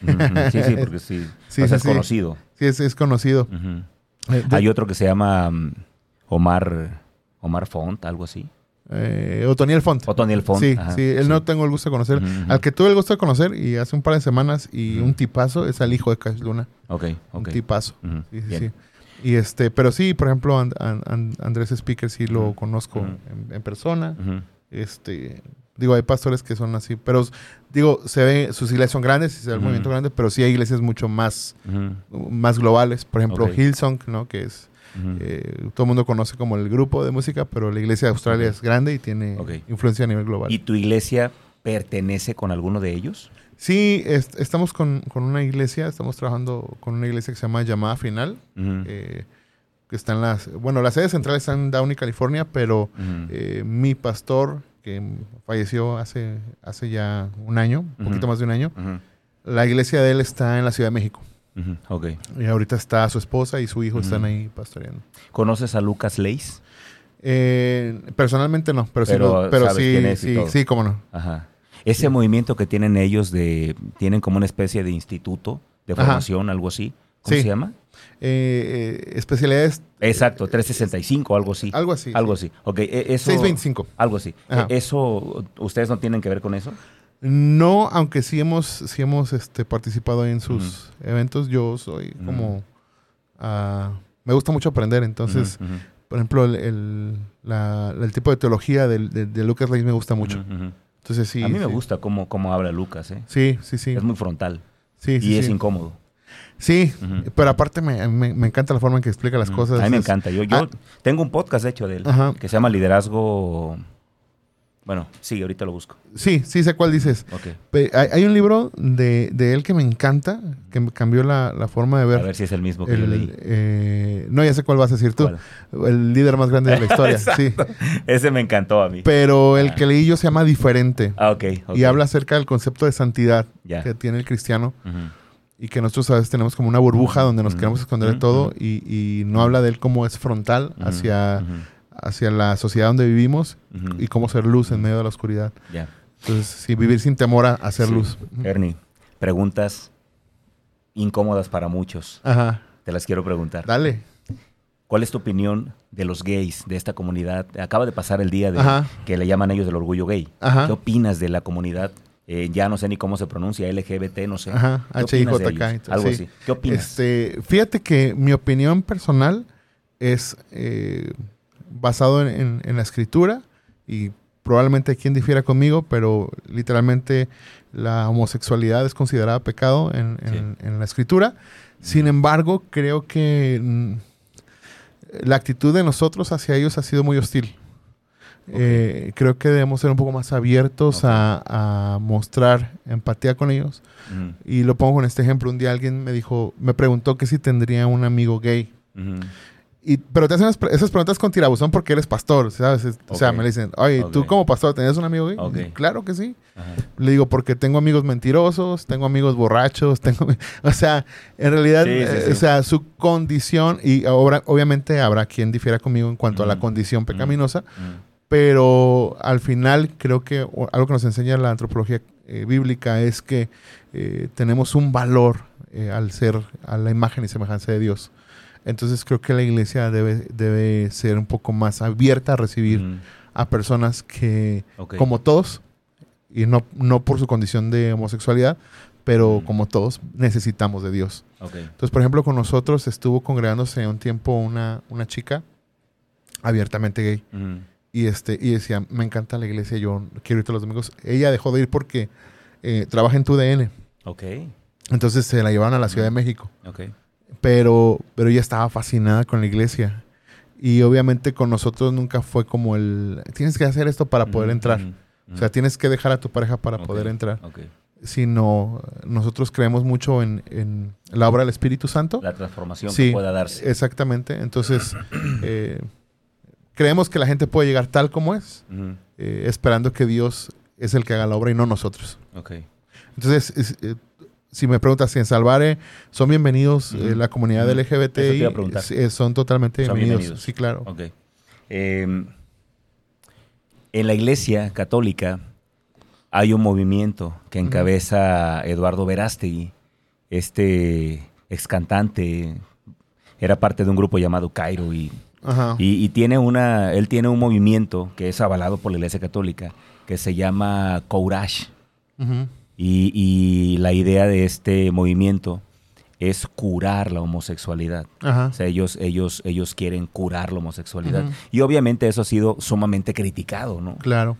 Sí, sí, porque sí. es conocido. Sí, es, es conocido. hay otro que se llama... Mm, Omar, Omar Font, algo así. Eh, Otoniel Font. Otoniel Font. Sí, sí, él no tengo el gusto de conocer. Al que tuve el gusto de conocer y hace un par de semanas y un tipazo es al hijo de Cash Luna. Ok, ok. Un tipazo. Sí, sí, sí. Y este, pero sí, por ejemplo, Andrés Speaker sí lo conozco en, persona. Este, digo, hay pastores que son así, pero digo, se ve, sus iglesias son grandes, se ve el movimiento grande, pero sí hay iglesias mucho más, más globales. Por ejemplo, Hillsong, ¿no? Que es eh, todo el mundo conoce como el grupo de música, pero la iglesia de Australia es grande y tiene influencia a nivel global. ¿Y tu iglesia pertenece con alguno de ellos? Sí, estamos con, una iglesia, estamos trabajando con una iglesia que se llama Llamada Final, eh, que está en las, bueno, la sede central está en Downey, California, pero eh, mi pastor, que falleció hace, hace ya un año, un poquito más de un año, La iglesia de él está en la Ciudad de México. Ujú, Ok. Y ahorita está su esposa y su hijo están ahí pastoreando. ¿Conoces a Lucas Leis? Eh, personalmente no, pero, Pero sí, pero sí, sí, sí, cómo no. Ajá. Ese movimiento que tienen ellos de... Tienen como una especie de instituto de Ajá. formación, algo así. ¿Cómo Sí. se llama? Eh, eh, especialidades, Exacto, 365, algo así. algo así. Algo así. Ok, e- eso... 625. Algo así. Ajá. E- ¿Eso, ustedes no tienen que ver con eso? No, aunque sí hemos, sí hemos este, participado en sus eventos, yo soy como... ah, me gusta mucho aprender, entonces, por ejemplo, el, el- la- el tipo de teología del- de, de Lucas Leis me gusta mucho. Entonces sí. a mí me sí. gusta cómo, cómo habla Lucas, ¿eh? Sí, sí, sí. Es muy frontal. sí, sí, y es sí. incómodo. Sí, pero aparte me, me- me encanta la forma en que explica las cosas. A mí me Es- encanta. Yo, yo Ah. tengo un podcast, hecho, de él, que se llama Liderazgo... Bueno, sí, ahorita lo busco. Sí, sí sé cuál dices. Ok. Pe- hay, hay un libro de, de él que me encanta, que me cambió la, la forma de ver. A ver si es el mismo que yo leí. eh, no, ya sé cuál vas a decir tú. ¿Cuál? El líder más grande de la historia. sí. Ese me encantó a mí. Pero el Ah. que leí yo se llama Diferente. Ah, ok. ok. Y habla acerca del concepto de santidad que tiene el cristiano y que nosotros a veces tenemos como una burbuja donde nos queremos esconder de todo y, y no habla de él como es frontal hacia. Hacia la sociedad donde vivimos y cómo ser luz en medio de la oscuridad. Entonces, sí, vivir sin temor a hacer Sí. luz. Ernie, preguntas incómodas para muchos. Ajá. Te las quiero preguntar. Dale. ¿Cuál es tu opinión de los gays, de esta comunidad? Acaba de pasar el día de Ajá. que le llaman ellos del orgullo gay. Ajá. ¿Qué opinas de la comunidad? Eh, ya no sé ni cómo se pronuncia, LGBT, no sé. Ajá, ¿Qué opinas de HIJK Algo sí. así. ¿Qué opinas? Este, fíjate que mi opinión personal es eh, basado en, en- en la escritura y probablemente quien difiera conmigo, pero literalmente la homosexualidad es considerada pecado en, en- en la escritura. Sin embargo, creo que mm, la actitud de nosotros hacia ellos ha sido muy hostil. Eh, creo que debemos ser un poco más abiertos a, a mostrar empatía con ellos. Ujú, Y lo pongo con este ejemplo. Un día alguien me dijo, me preguntó que si tendría un amigo gay. Y, pero te hacen las esas preguntas con tirabuzón porque eres pastor, ¿sabes? Es- O sea, me le dicen, oye, ¿tú Ok. como pastor tenías un amigo gay? Claro que sí. Ajá. Le digo, porque tengo amigos mentirosos, tengo amigos borrachos, tengo... O sea, en realidad, Sí, sí, eh, sí. o sea, su condición, y ahora obviamente habrá quien difiera conmigo en cuanto a la Ujú. condición Ujú. pecaminosa, Ujú. pero al final creo que algo que nos enseña la antropología eh, bíblica es que eh, tenemos un valor eh, al ser a la imagen y semejanza de Dios. Entonces creo que la iglesia debe, debe ser un poco más abierta a recibir Ujú. a personas que, como todos, y no, no por su condición de homosexualidad, pero Ujú. como todos, necesitamos de Dios. Entonces, por ejemplo, con nosotros estuvo congregándose un tiempo una, una chica abiertamente gay. Ujú. Y, este, y decía, me encanta la iglesia, yo quiero ir todos los domingos. Ella dejó de ir porque eh, trabaja en TUDN. Ok. Entonces se la llevaron a la Ciudad de México. Ok. Pero, pero ella estaba fascinada con la iglesia. Y obviamente con nosotros nunca fue como el, tienes que hacer esto para poder entrar. O sea, tienes que dejar a tu pareja para poder entrar. Ok. Sino, nosotros creemos mucho en, en la obra del Espíritu Santo. La transformación Sí, que pueda darse. Exactamente. Entonces, eh, creemos que la gente puede llegar tal como es, eh, esperando que Dios es el que haga la obra y no nosotros. Ok. Entonces, es- eh, si me preguntas si en Salvare son bienvenidos, eh, la comunidad Ujú. LGBT Eso te iba a preguntar. son totalmente Son bienvenidos. bienvenidos. Sí, claro. Ok. Eh, en la iglesia católica hay un movimiento que encabeza Eduardo Verástegui, este ex cantante, era parte de un grupo llamado Cairo y, Ajá. y, y tiene una, él tiene un movimiento que es avalado por la iglesia católica que se llama Courage. Ujú. Y, y la idea de este movimiento es curar la homosexualidad. Ajá. O sea, ellos, ellos, ellos quieren curar la homosexualidad. Y obviamente eso ha sido sumamente criticado, ¿no? Claro.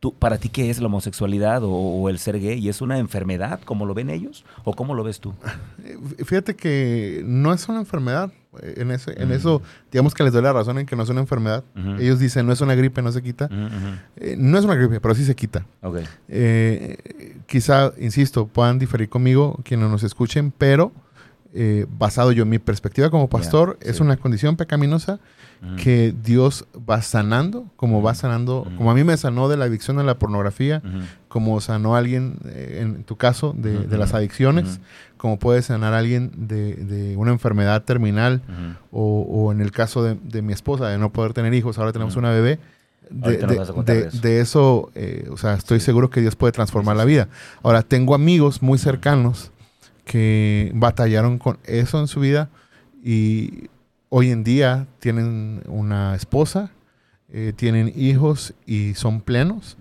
¿Tú, ¿Para ti qué es la homosexualidad o, o el ser gay? ¿Es una enfermedad como lo ven ellos? ¿O cómo lo ves tú? Fíjate que no es una enfermedad. Eh, En, ese, en Mm. eso, digamos que les doy la razón en que no es una enfermedad. Ellos dicen, no es una gripe, no se quita. Eh, no es una gripe, pero sí se quita. Ok. Eh, quizá, insisto, puedan diferir conmigo quienes nos escuchen, pero eh, basado yo en mi perspectiva como pastor, es sí. una condición pecaminosa Que Dios va sanando, como va sanando, como a mí me sanó de la adicción a la pornografía, como sanó a alguien, eh, en tu caso, de, las adicciones, como puede sanar a alguien de, una enfermedad terminal, o, en el caso de, mi esposa, de no poder tener hijos, ahora tenemos una bebé. De, eso, eh, o sea, estoy seguro que Dios puede transformar la vida. Ahora, tengo amigos muy cercanos que batallaron con eso en su vida y hoy en día tienen una esposa, eh, tienen hijos y son plenos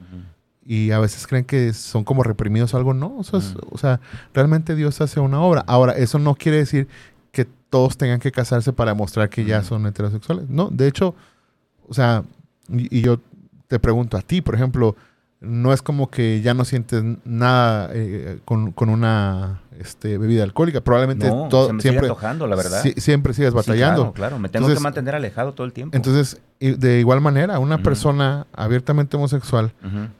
y a veces creen que son como reprimidos algo. No, o sea, o sea, realmente Dios hace una obra. Ahora, eso no quiere decir que todos tengan que casarse para mostrar que ya son heterosexuales. No, de hecho, o sea, y, yo te pregunto a ti, por ejemplo, no es como que ya no sientes nada eh, con, con, una este, bebida alcohólica. Probablemente todo, se me siempre. Sigue la verdad. siempre sigues batallando. claro, claro, me tengo que mantener alejado todo el tiempo. Entonces, de igual manera, una persona abiertamente homosexual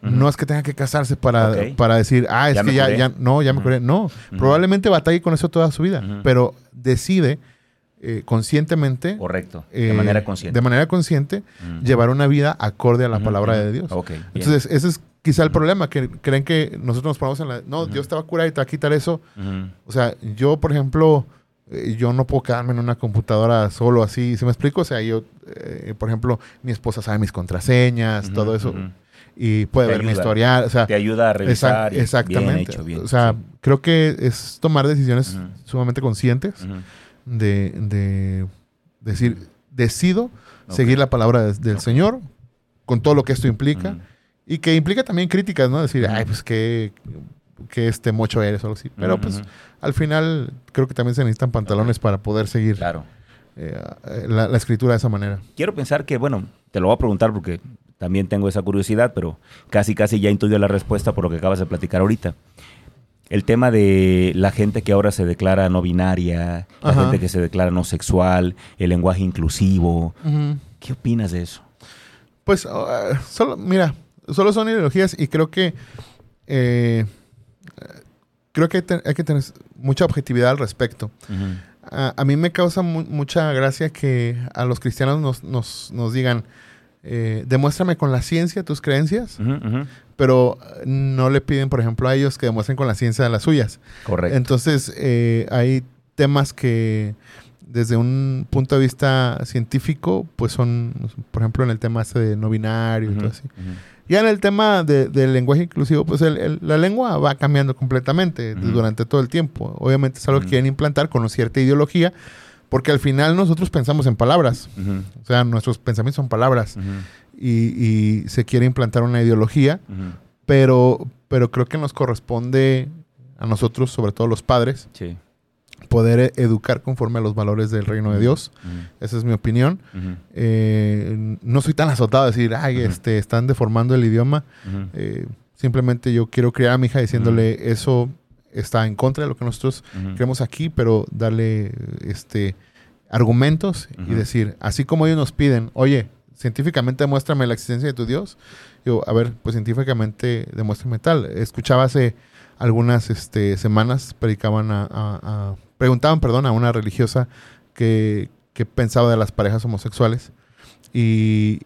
no es que tenga que casarse para, para decir, ah, es que ya, ya, no, ya me curé. No, probablemente batalle con eso toda su vida, pero decide. Eh, conscientemente. Correcto. De manera consciente. De manera consciente, llevar una vida acorde a la palabra de Dios. Entonces, ese es quizá el problema, que creen que nosotros nos ponemos en la... No, Dios te va a curar y te va a quitar eso. O sea, yo, por ejemplo, eh, yo no puedo quedarme en una computadora solo así. ¿Se me explico? O sea, yo, eh, por ejemplo, mi esposa sabe mis contraseñas, todo eso. Y puede ver mi historial. O sea, te ayuda a revisar. exactamente. o sea, creo que es tomar decisiones sumamente conscientes de, de, decir, decido seguir la palabra del Señor con todo lo que esto implica y que implica también críticas, ¿no? Decir, ay, pues qué, qué este mocho eres o algo así. Pero pues al final creo que también se necesitan pantalones para poder seguir claro. Eh, la, escritura de esa manera. Quiero pensar que, bueno, te lo voy a preguntar porque también tengo esa curiosidad, pero casi casi ya intuyo la respuesta por lo que acabas de platicar ahorita. El tema de la gente que ahora se declara no binaria, la gente que se declara no sexual, el lenguaje inclusivo. ¿Qué opinas de eso? Pues, ah, solo, mira, solo son ideologías y creo que eh, creo que hay, que tener mucha objetividad al respecto. a, mí me causa mucha gracia que a los cristianos nos, digan, eh, demuéstrame con la ciencia tus creencias, pero no le piden, por ejemplo, a ellos que demuestren con la ciencia las suyas. Correcto. Entonces, eh, hay temas que desde un punto de vista científico, pues son, por ejemplo, en el tema este de no binario y todo así. Ya en el tema del lenguaje inclusivo, pues la lengua va cambiando completamente durante todo el tiempo. Obviamente es algo que quieren implantar con cierta ideología, porque al final nosotros pensamos en palabras. O sea, nuestros pensamientos son palabras. Y, se quiere implantar una ideología, pero, pero creo que nos corresponde a nosotros, sobre todo los padres, sí poder e-, educar conforme a los valores del reino de Dios. Esa es mi opinión. Eh, no soy tan azotado de decir, ay, este, están deformando el idioma. Eh, simplemente yo quiero criar a mi hija diciéndole eso está en contra de lo que nosotros creemos aquí, pero darle este argumentos y decir, así como ellos nos piden, oye, científicamente demuéstrame la existencia de tu Dios. Yo, a ver, pues científicamente demuéstrame tal. Escuchaba hace algunas este, semanas, predicaban a preguntaban, perdón, a una religiosa que, pensaba de las parejas homosexuales y,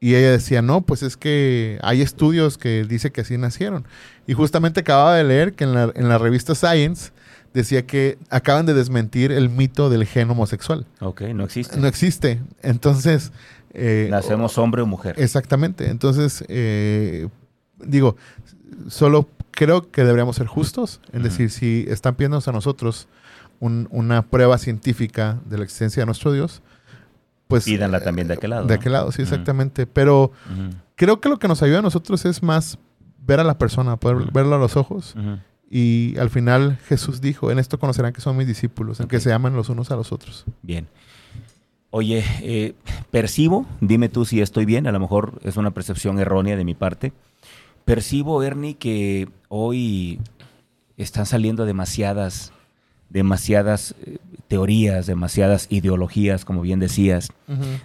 ella decía, no, pues es que hay estudios que dice que así nacieron. Y justamente acababa de leer que en la, en la revista Science decía que acaban de desmentir el mito del gen homosexual. Ok, no existe. No existe. Entonces... Eh, Nacemos hombre o mujer. Exactamente. Entonces, eh, digo, solo creo que deberíamos ser justos en decir, si están pidiéndonos a nosotros una prueba científica de la existencia de nuestro Dios, pues... Pídanla también de aquel lado. De aquel lado, sí, exactamente. Pero creo que lo que nos ayuda a nosotros es más ver a la persona, poder verlo a los ojos. Y al final Jesús dijo, en esto conocerán que son mis discípulos, en que se aman los unos a los otros. Bien. Oye, eh, percibo, dime tú si estoy bien, a lo mejor es una percepción errónea de mi parte. Percibo, Ernie, que hoy están saliendo demasiadas demasiadas eh, teorías, demasiadas ideologías, como bien decías,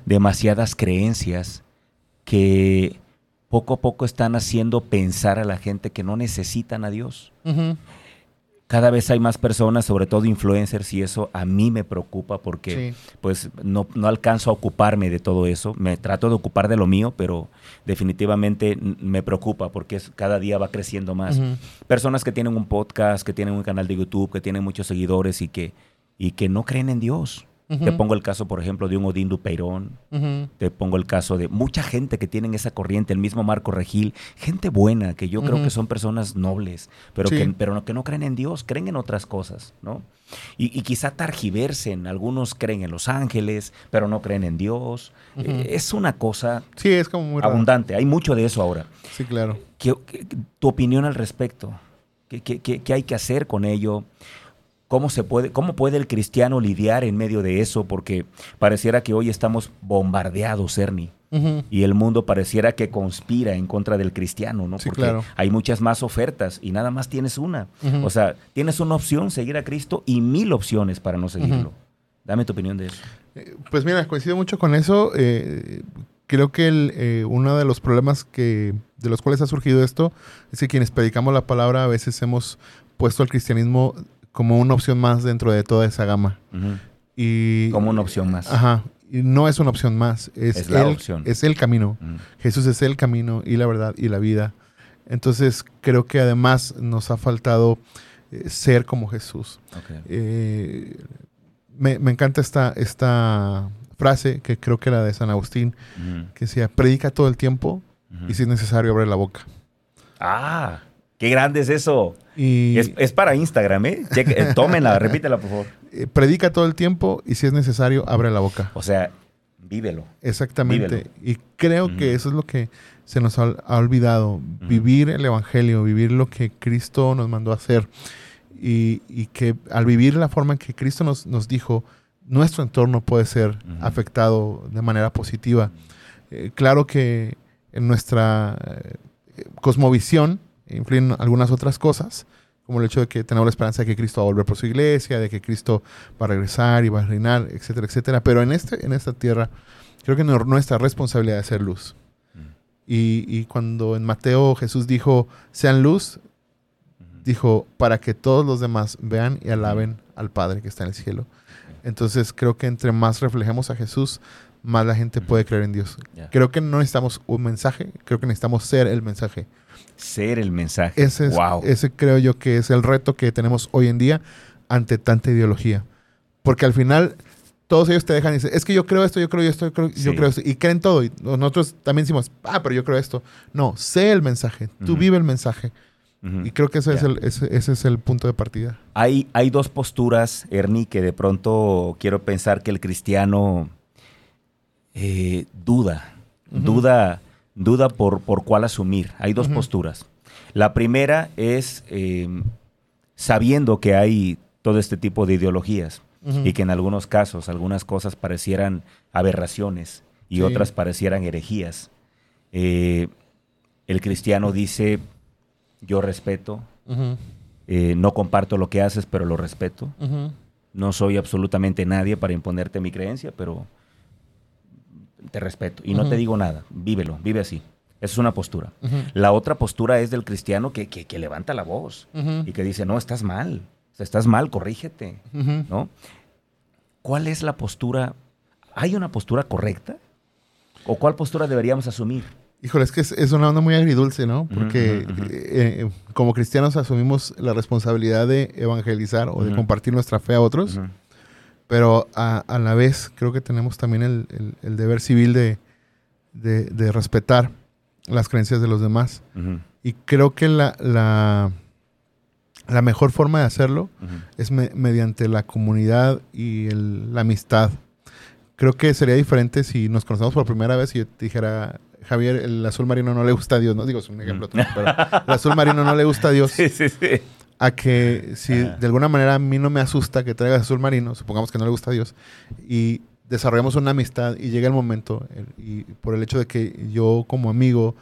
demasiadas creencias que poco a poco están haciendo pensar a la gente que no necesitan a Dios. cada vez hay más personas, sobre todo influencers, y eso a mí me preocupa porque pues no, no, alcanzo a ocuparme de todo eso. Me trato de ocupar de lo mío, pero definitivamente me preocupa porque es, cada día va creciendo más. Personas que tienen un podcast, que tienen un canal de YouTube, que tienen muchos seguidores y que, y que no creen en Dios. Te pongo el caso, por ejemplo, de un Odín Dupeirón. Te pongo el caso de mucha gente que tienen esa corriente, el mismo Marco Regil. Gente buena, que yo creo que son personas nobles, pero, que, pero que no creen en Dios, creen en otras cosas, ¿no? Y, quizá targiversen. Algunos creen en los ángeles, pero no creen en Dios. Eh, es una cosa sí, es como muy abundante. Hay mucho de eso ahora. Sí, claro. tu opinión al respecto. ¿Qué, qué hay que hacer con ello? ¿Cómo, se puede, ¿Cómo puede el cristiano lidiar en medio de eso? Porque pareciera que hoy estamos bombardeados, Ernie. Y el mundo pareciera que conspira en contra del cristiano, ¿no? Sí, Porque hay muchas más ofertas y nada más tienes una. O sea, tienes una opción, seguir a Cristo, y mil opciones para no seguirlo. Dame tu opinión de eso. Eh, pues mira, coincido mucho con eso. Eh, creo que eh, uno de los problemas que, de los cuales ha surgido esto es que quienes predicamos la palabra a veces hemos puesto al cristianismo como una opción más dentro de toda esa gama. y, como una opción más. Ajá. Y no es una opción más, es, la el, opción. Es el camino. Jesús es el camino y la verdad y la vida. Entonces creo que además nos ha faltado eh, ser como Jesús. Eh, me, encanta esta, esta frase que creo que era de San Agustín, que decía, predica todo el tiempo y si es necesario abre la boca. Ah, Qué grande es eso. Y es, para Instagram, ¿eh? eh tómenla, repítela, por favor. Eh, predica todo el tiempo y si es necesario, abre la boca. O sea, vívelo. Exactamente. Y creo que eso es lo que se nos ha, olvidado. Vivir el Evangelio, vivir lo que Cristo nos mandó a hacer. Y, que al vivir la forma en que Cristo nos, nos dijo, nuestro entorno puede ser afectado de manera positiva. Eh, claro que en nuestra cosmovisión, influyen algunas otras cosas, como el hecho de que tenemos la esperanza de que Cristo va a volver por su iglesia, de que Cristo va a regresar y va a reinar, etcétera, etcétera. Pero en, este, en esta tierra, creo que nuestra responsabilidad es ser luz. Mm. Y, cuando en Mateo Jesús dijo, sean luz, dijo, para que todos los demás vean y alaben al Padre que está en el cielo. Entonces creo que entre más reflejemos a Jesús, más la gente puede creer en Dios. Creo que no necesitamos un mensaje, creo que necesitamos ser el mensaje ser el mensaje. Ese, ese creo yo que es el reto que tenemos hoy en día ante tanta ideología. Porque al final todos ellos te dejan y dicen, es que yo creo esto, yo creo esto, yo creo, yo creo esto. Y creen todo. Y nosotros también decimos, ah, pero yo creo esto. No, sé el mensaje. Tú vive el mensaje. Y creo que ese, es el, ese, es el punto de partida. Hay, hay dos posturas, Ernie, que de pronto quiero pensar que el cristiano eh, duda. Duda duda por, por cuál asumir. Hay dos posturas. La primera es em, sabiendo que hay todo este tipo de ideologías y que en algunos casos algunas cosas parecieran aberraciones y otras parecieran herejías. Eh, el cristiano dice, yo respeto, eh, no comparto lo que haces, pero lo respeto. No soy absolutamente nadie para imponerte mi creencia, pero te respeto y no te digo nada, vívelo, vive así. Esa es una postura. La otra postura es del cristiano que, que, levanta la voz y que dice, no, estás mal, estás mal, corrígete, ¿no? ¿Cuál es la postura? ¿Hay una postura correcta? ¿O cuál postura deberíamos asumir? Híjole, es que es, una onda muy agridulce, ¿no? Porque eh, eh, como cristianos asumimos la responsabilidad de evangelizar o de compartir nuestra fe a otros pero a, la vez creo que tenemos también el, deber civil de, respetar las creencias de los demás. Y creo que la, la, mejor forma de hacerlo es mediante la comunidad y la amistad. Creo que sería diferente si nos conocemos por primera vez y yo te dijera, Javier, el azul marino no le gusta a Dios. No digo, es un ejemplo, pero el azul marino no le gusta a Dios. Sí, sí, sí a que si de alguna manera a mí no me asusta que traigas azul marino, supongamos que no le gusta a Dios, y desarrollamos una amistad y llega el momento, y por el hecho de que yo como amigo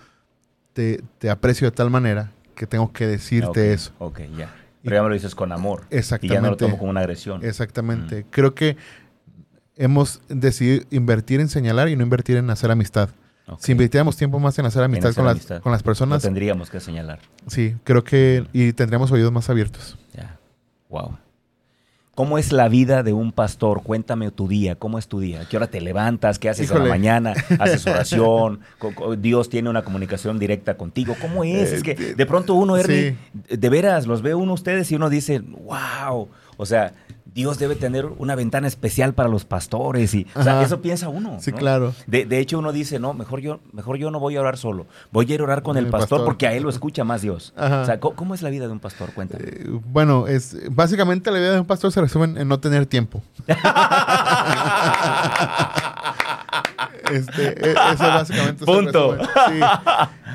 te, aprecio de tal manera que tengo que decirte eso. Ok, ya. Pero ya me lo dices con amor. Exactamente. Y ya no lo tomo como una agresión. Exactamente. Creo que hemos decidido invertir en señalar y no invertir en hacer amistad. Si invirtiéramos tiempo más en hacer amistad, con, Las, con las personas. tendríamos que señalar. Sí, creo que. Y tendríamos oídos más abiertos. Ya. Wow. ¿Cómo es la vida de un pastor? Cuéntame tu día. ¿Cómo es tu día? ¿Qué hora te levantas? ¿Qué haces a la mañana? ¿Haces oración? ¿Dios tiene una comunicación directa contigo? ¿Cómo es? es que eh, de pronto uno, Ernie, de veras, los ve uno ustedes y uno dice, wow. O sea, Dios debe tener una ventana especial para los pastores y o sea, eso piensa uno. Sí, claro. De, hecho uno dice, no, mejor yo, mejor yo no voy a orar solo, voy a ir a orar con el, pastor, porque a él lo escucha más Dios. O sea, ¿cómo, es la vida de un pastor? Cuéntame. Eh, bueno, es básicamente la vida de un pastor se resume en no tener tiempo. este, e, eso básicamente. Punto. Sí.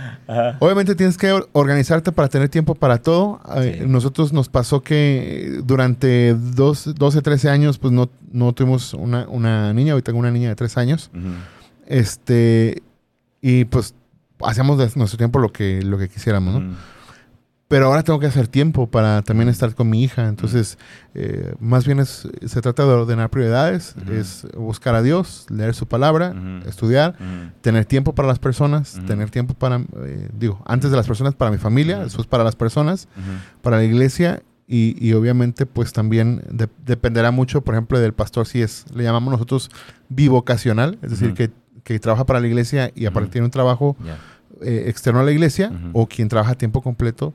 Obviamente tienes que organizarte para tener tiempo para todo. Nosotros nos pasó que durante dos, 12, 13 años, pues no, no tuvimos una, una, niña. Hoy tengo una niña de 3 años. Este, y pues hacíamos de nuestro tiempo lo que, lo que quisiéramos, ¿no? Pero ahora tengo que hacer tiempo para también estar con mi hija. Entonces, eh, más bien es, se trata de ordenar prioridades, es buscar a Dios, leer su palabra, estudiar, tener tiempo para las personas, tener tiempo para, eh, digo, antes de las personas para mi familia, después para las personas, para la iglesia y, obviamente pues también dependerá mucho, por ejemplo, del pastor si es, le llamamos nosotros bivocacional, es decir, que, que, trabaja para la iglesia y aparte tiene un trabajo eh, externo a la iglesia, o quien trabaja a tiempo completo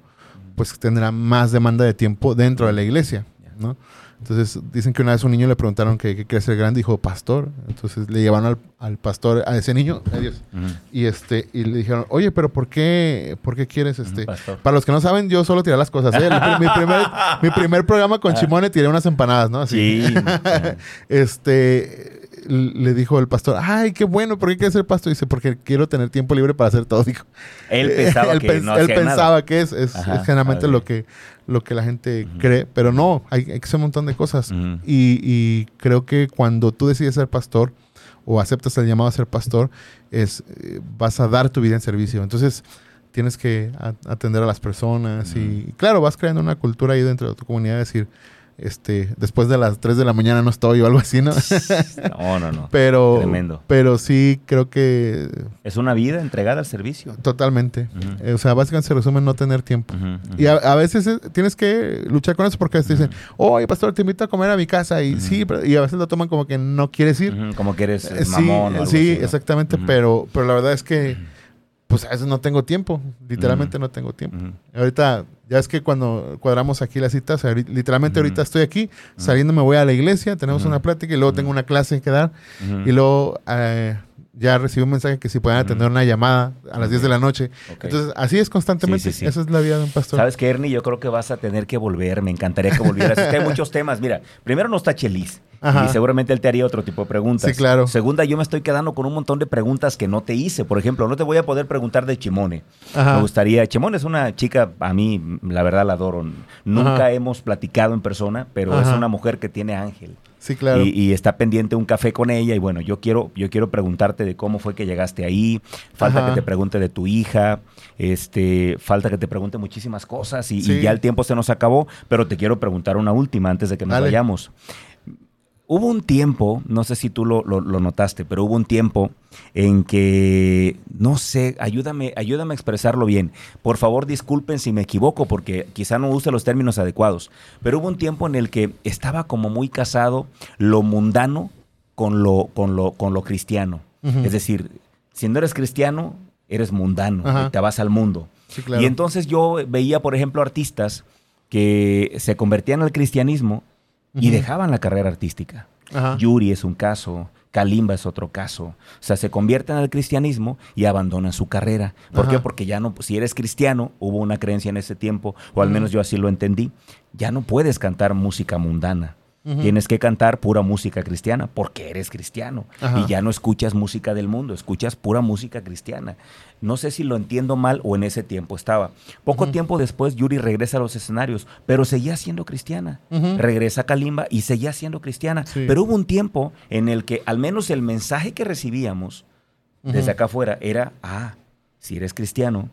pues tendrá más demanda de tiempo dentro de la iglesia, ¿no? Entonces dicen que una vez un niño le preguntaron qué, quiere ser grande, dijo pastor. Entonces le llevaron al, pastor, a ese niño, adiós, y este, y le dijeron, oye, pero ¿por qué, por qué quieres este? Para los que no saben, yo solo tiré las cosas. ¿eh? mi, primer, programa con ah. Chimone tiré unas empanadas, ¿no? Así. Sí. este le dijo el pastor, ay, qué bueno, ¿por qué quieres ser pastor? Dice, porque quiero tener tiempo libre para hacer todo. Dijo. Él pensaba que no Él pensaba que es, es, generalmente lo que, lo que la gente cree, pero no, hay, hay, que hacer un montón de cosas. y, creo que cuando tú decides ser pastor o aceptas el llamado a ser pastor, es, eh, vas a dar tu vida en servicio. Entonces, tienes que atender a las personas y, claro, vas creando una cultura ahí dentro de tu comunidad, decir, este, después de las 3 de la mañana no estoy o algo así, ¿no? no, no, no. Pero, pero sí creo que... Es una vida entregada al servicio. Totalmente. Eh, o sea, básicamente se resume en no tener tiempo. Y a, veces eh, tienes que luchar con eso porque te dicen, oye, pastor, te invito a comer a mi casa. Y sí, y a veces lo toman como que no quieres ir. Como que eres eh, mamón. Sí, exactamente. pero, pero la verdad es que pues a veces no tengo tiempo, literalmente no tengo tiempo. Ahorita, ya es que cuando cuadramos aquí las citas, literalmente ahorita estoy aquí, saliendo me voy a la iglesia, tenemos una plática y luego tengo una clase que dar y luego eh, ya recibí un mensaje que si pueden atender una llamada a las 10 de la noche. Entonces, así es constantemente. Esa es la vida de un pastor. ¿Sabes qué, Ernie? Yo creo que vas a tener que volver. Me encantaría que volvieras. hay muchos temas. Mira, primero no está Chelis. Y seguramente él te haría otro tipo de preguntas. Sí, claro. Segunda, yo me estoy quedando con un montón de preguntas que no te hice. Por ejemplo, no te voy a poder preguntar de Chimone. Me gustaría. Chimone es una chica, a mí, la verdad, la adoro. Nunca hemos platicado en persona, pero es una mujer que tiene ángel. Sí, claro. Y, está pendiente un café con ella. Y bueno, yo quiero, yo quiero preguntarte de cómo fue que llegaste ahí. Falta que te pregunte de tu hija. Este, falta que te pregunte muchísimas cosas. Y, ya el tiempo se nos acabó. Pero te quiero preguntar una última antes de que nos vayamos. Hubo un tiempo, no sé si tú lo, notaste, pero hubo un tiempo en que, no sé, ayúdame, ayúdame a expresarlo bien. Por favor, disculpen si me equivoco, porque quizá no use los términos adecuados, pero hubo un tiempo en el que estaba como muy casado lo mundano con lo, con lo, con lo cristiano. Es decir, si no eres cristiano, eres mundano, te vas al mundo. Y entonces yo veía, por ejemplo, artistas que se convertían al cristianismo y dejaban la carrera artística. Yuri es un caso, Kalimba es otro caso. O sea, se convierten al cristianismo y abandonan su carrera. ¿Por qué? Porque ya no, si eres cristiano, hubo una creencia en ese tiempo, o al menos yo así lo entendí, ya no puedes cantar música mundana. Tienes que cantar pura música cristiana porque eres cristiano y ya no escuchas música del mundo, escuchas pura música cristiana. No sé si lo entiendo mal o en ese tiempo estaba. Poco tiempo después Yuri regresa a los escenarios, pero seguía siendo cristiana. Regresa a Kalimba y seguía siendo cristiana. Pero hubo un tiempo en el que al menos el mensaje que recibíamos desde acá afuera era, ah, si eres cristiano,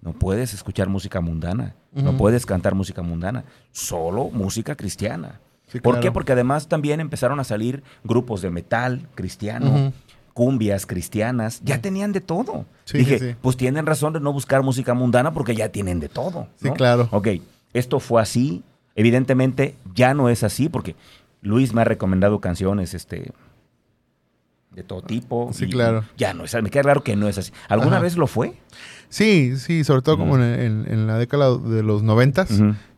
no puedes escuchar música mundana, no puedes cantar música mundana, solo música cristiana. ¿Por qué? Porque además también empezaron a salir grupos de metal cristiano, cumbias cristianas, ya tenían de todo. Dije, pues tienen razón de no buscar música mundana porque ya tienen de todo. Sí, claro. Ok, esto fue así. Evidentemente ya no es así porque Luis me ha recomendado canciones este, de todo tipo. Sí, claro. Ya no es Me queda claro que no es así. ¿Alguna vez lo fue? Sí, sí, sobre todo como en, la década de los noventas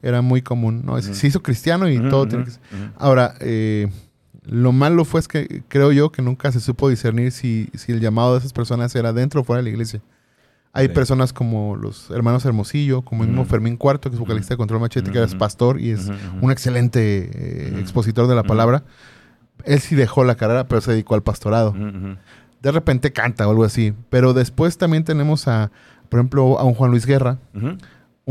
era muy común. ¿no? Se hizo cristiano y todo tiene que ser. Ahora, eh, lo malo fue es que creo yo que nunca se supo discernir si, si el llamado de esas personas era dentro o fuera de la iglesia. Hay personas como los hermanos Hermosillo, como el mismo Fermín Cuarto, que es vocalista de Control Machete, que es pastor y es un excelente eh, expositor de la palabra. Él sí dejó la carrera, pero se dedicó al pastorado. De repente canta o algo así. Pero después también tenemos a, por ejemplo, a un Juan Luis Guerra,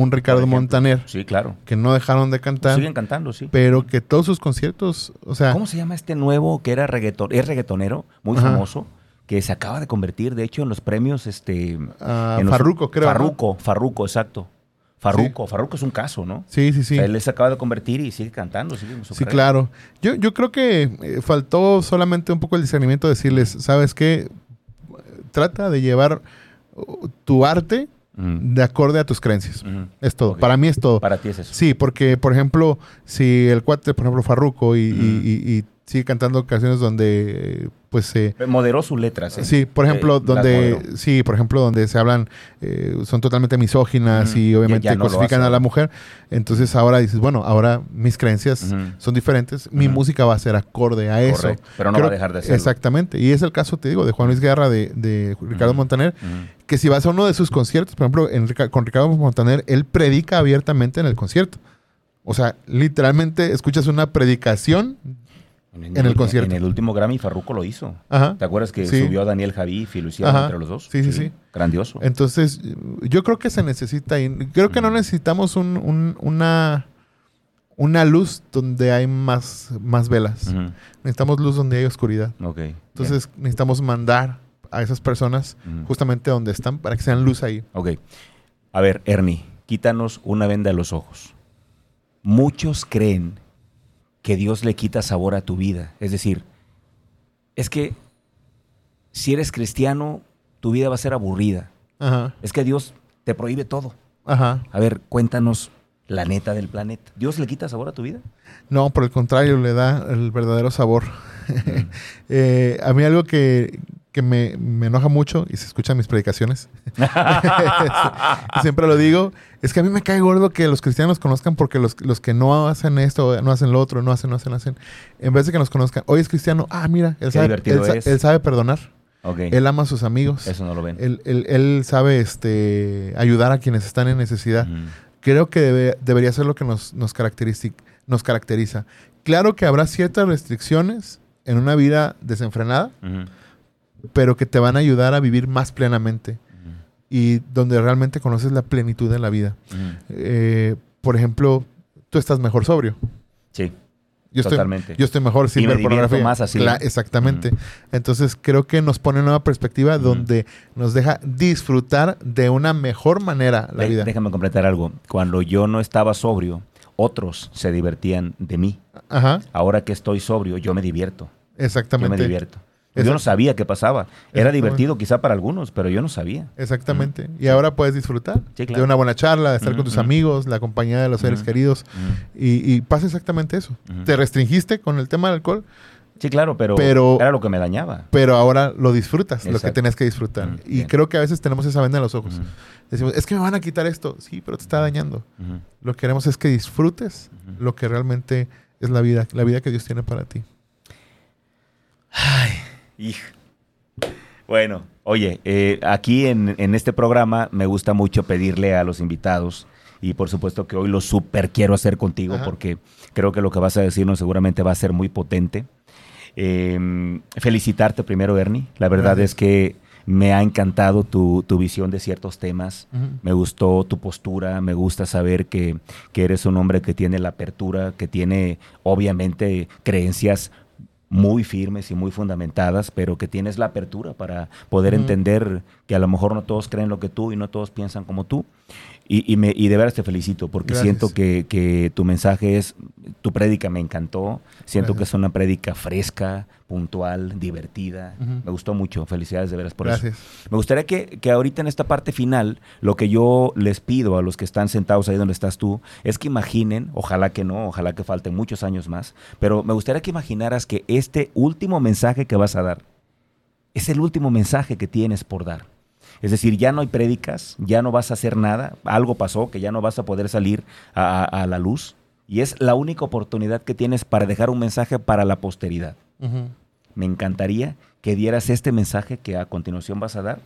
un Ricardo Montaner. Sí, claro. Que no dejaron de cantar. Siguen cantando, sí. Pero que todos sus conciertos, o sea... ¿Cómo se llama este nuevo que era reggaeton, es reggaetonero, muy famoso? que se acaba de convertir, de hecho, en los premios, este... Uh, Farruco, creo. Farruco, Farruco, exacto. Farruco, Farruco es un caso, ¿no? Sí, sí, sí. él se acaba de convertir y sigue cantando, sigue Sí, claro. Yo, yo creo que eh, faltó solamente un poco el discernimiento de decirles, ¿sabes qué? Trata de llevar uh, tu arte de acorde a tus creencias. Es todo. Para mí es todo. Para ti es eso. Sí, porque, por ejemplo, si el cuate, por ejemplo, Farruco y sigue cantando canciones donde pues se moderó sus letras ¿eh? sí por ejemplo donde sí por ejemplo donde se hablan eh, son totalmente misóginas y obviamente cosifican a la mujer. Entonces ahora dices bueno ahora mis creencias son diferentes. Mi música va a ser acorde a eso pero no va a dejar de ser exactamente. Y es el caso te digo de Juan Luis Guerra de, Ricardo Montaner que si vas a uno de sus conciertos por ejemplo en, con Ricardo Montaner él predica abiertamente en el concierto o sea, literalmente escuchas una predicación en, el, concierto. En el último Grammy, Farruko lo hizo. ¿Te acuerdas que subió a Daniel Javif y lo hicieron entre los dos? Sí, sí, sí, Grandioso. Entonces, yo creo que se necesita. Y creo que no necesitamos una, una luz donde hay más, más velas. Necesitamos luz donde hay oscuridad. Okay, Entonces, necesitamos mandar a esas personas justamente donde están para que sean luz ahí. Ok. A ver, Ernie, quítanos una venda de los ojos. Muchos creen que Dios le quita sabor a tu vida. Es decir, es que si eres cristiano, tu vida va a ser aburrida. Es que Dios te prohíbe todo. A ver, cuéntanos la neta del planeta. ¿Dios le quita sabor a tu vida? No, por el contrario, le da el verdadero sabor. Eh, a mí algo que, que me, enoja mucho y se escuchan mis predicaciones. Siempre lo digo. Es que a mí me cae gordo que los cristianos conozcan porque los, que no hacen esto, no hacen lo otro, no hacen, no hacen, no hacen. En vez de que nos conozcan, hoy es cristiano, ah, mira, él, sabe, él, sabe, perdonar. Él ama a sus amigos. Eso no lo ven. Él, sabe este, ayudar a quienes están en necesidad. Creo que debería ser lo que nos, nos, nos caracteriza. Claro que habrá ciertas restricciones en una vida desenfrenada pero que te van a ayudar a vivir más plenamente y donde realmente conoces la plenitud de la vida. Eh, por ejemplo, tú estás mejor sobrio. Sí. Yo totalmente. Estoy, yo estoy mejor sin ver pornografía. más así. exactamente. Entonces creo que nos pone una nueva perspectiva donde nos deja disfrutar de una mejor manera la vida. Déjame completar algo. Cuando yo no estaba sobrio, otros se divertían de mí. Ajá. Ahora que estoy sobrio, yo me divierto. Exactamente. Yo me divierto. Yo no sabía qué pasaba. Era divertido quizá para algunos, pero yo no sabía. Exactamente. Y ahora puedes disfrutar de una buena charla, de estar con tus amigos, la compañía de los seres queridos. Y, pasa exactamente eso. Te restringiste con el tema del alcohol. Sí, claro, pero, era lo que me dañaba. Pero ahora lo disfrutas, lo que tenías que disfrutar. y creo que a veces tenemos esa venda en los ojos. Decimos, es que me van a quitar esto. Sí, pero te está dañando. Lo que queremos es que disfrutes lo que realmente es la vida, la vida que Dios tiene para ti. Ay. Bueno, oye, eh, aquí en, este programa me gusta mucho pedirle a los invitados, y por supuesto que hoy lo súper quiero hacer contigo, porque creo que lo que vas a decirnos seguramente va a ser muy potente. Em, felicitarte primero, Ernie. La verdad es que me ha encantado tu, visión de ciertos temas. Me gustó tu postura. Me gusta saber que, que, eres un hombre que tiene la apertura, que tiene obviamente creencias muy firmes y muy fundamentadas, pero que tienes la apertura para poder entender que a lo mejor no todos creen lo que tú y no todos piensan como tú. Y, me, y de veras te felicito porque siento que, tu mensaje es, tu prédica me encantó, siento que es una prédica fresca, puntual, divertida. Me gustó mucho. Felicidades de veras por Gracias. eso. Me gustaría que, que, ahorita en esta parte final, lo que yo les pido a los que están sentados ahí donde estás tú, es que imaginen, ojalá que no, ojalá que falten muchos años más, pero me gustaría que imaginaras que este último mensaje que vas a dar es el último mensaje que tienes por dar. Es decir, ya no hay prédicas, ya no vas a hacer nada, algo pasó que ya no vas a poder salir a, a la luz y es la única oportunidad que tienes para dejar un mensaje para la posteridad. Me encantaría que dieras este mensaje que a continuación vas a dar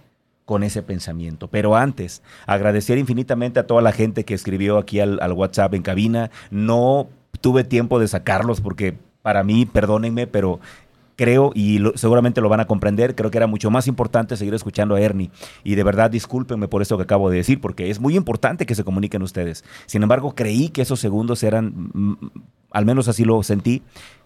con ese pensamiento. Pero antes, agradecer infinitamente a toda la gente que escribió aquí al, al WhatsApp en cabina. No tuve tiempo de sacarlos porque para mí, perdónenme, pero creo, y lo, seguramente lo van a comprender, creo que era mucho más importante seguir escuchando a Ernie. Y de verdad, discúlpenme por eso que acabo de decir, porque es muy importante que se comuniquen ustedes. Sin embargo, creí que esos segundos eran, al menos así lo sentí,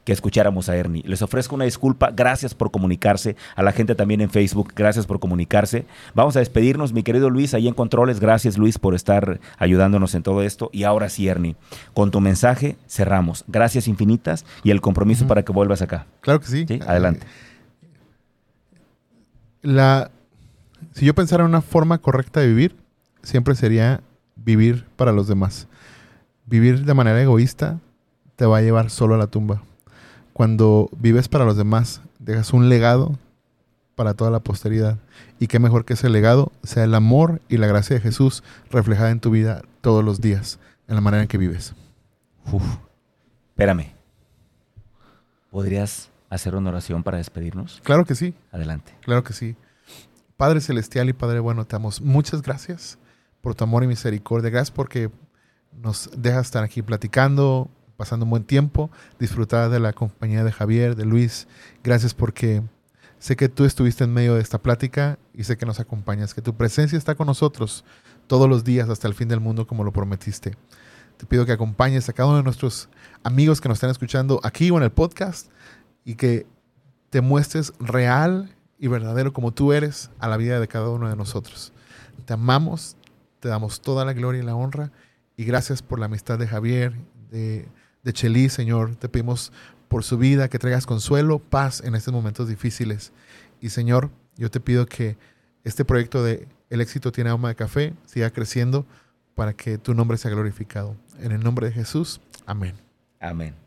que escucháramos a Ernie. Les ofrezco una disculpa, gracias por comunicarse, a la gente también en Facebook, gracias por comunicarse. Vamos a despedirnos, mi querido Luis, ahí en Controles, gracias Luis por estar ayudándonos en todo esto. Y ahora sí, Ernie, con tu mensaje cerramos. Gracias infinitas y el compromiso uh -huh. para que vuelvas acá. Claro que sí. ¿Sí? Adelante. La, si yo pensara en una forma correcta de vivir, siempre sería vivir para los demás. Vivir de manera egoísta te va a llevar solo a la tumba cuando vives para los demás, dejas un legado para toda la posteridad. Y qué mejor que ese legado sea el amor y la gracia de Jesús reflejada en tu vida todos los días, en la manera en que vives. Uf, espérame. ¿Podrías hacer una oración para despedirnos? Claro que sí. Adelante. Claro que sí. Padre Celestial y Padre Bueno, te damos muchas gracias por tu amor y misericordia. Gracias porque nos dejas estar aquí platicando, pasando un buen tiempo, disfrutar de la compañía de Javier, de Luis. Gracias porque sé que tú estuviste en medio de esta plática y sé que nos acompañas, que tu presencia está con nosotros todos los días hasta el fin del mundo como lo prometiste. Te pido que acompañes a cada uno de nuestros amigos que nos están escuchando aquí o en el podcast y que te muestres real y verdadero como tú eres a la vida de cada uno de nosotros. Te amamos, te damos toda la gloria y la honra y gracias por la amistad de Javier, de, de Chelí, Señor. Te pedimos por su vida, que traigas consuelo, paz en estos momentos difíciles. Y Señor, yo te pido que este proyecto de El éxito tiene alma de café siga creciendo para que tu nombre sea glorificado. En el nombre de Jesús, amén. Amén.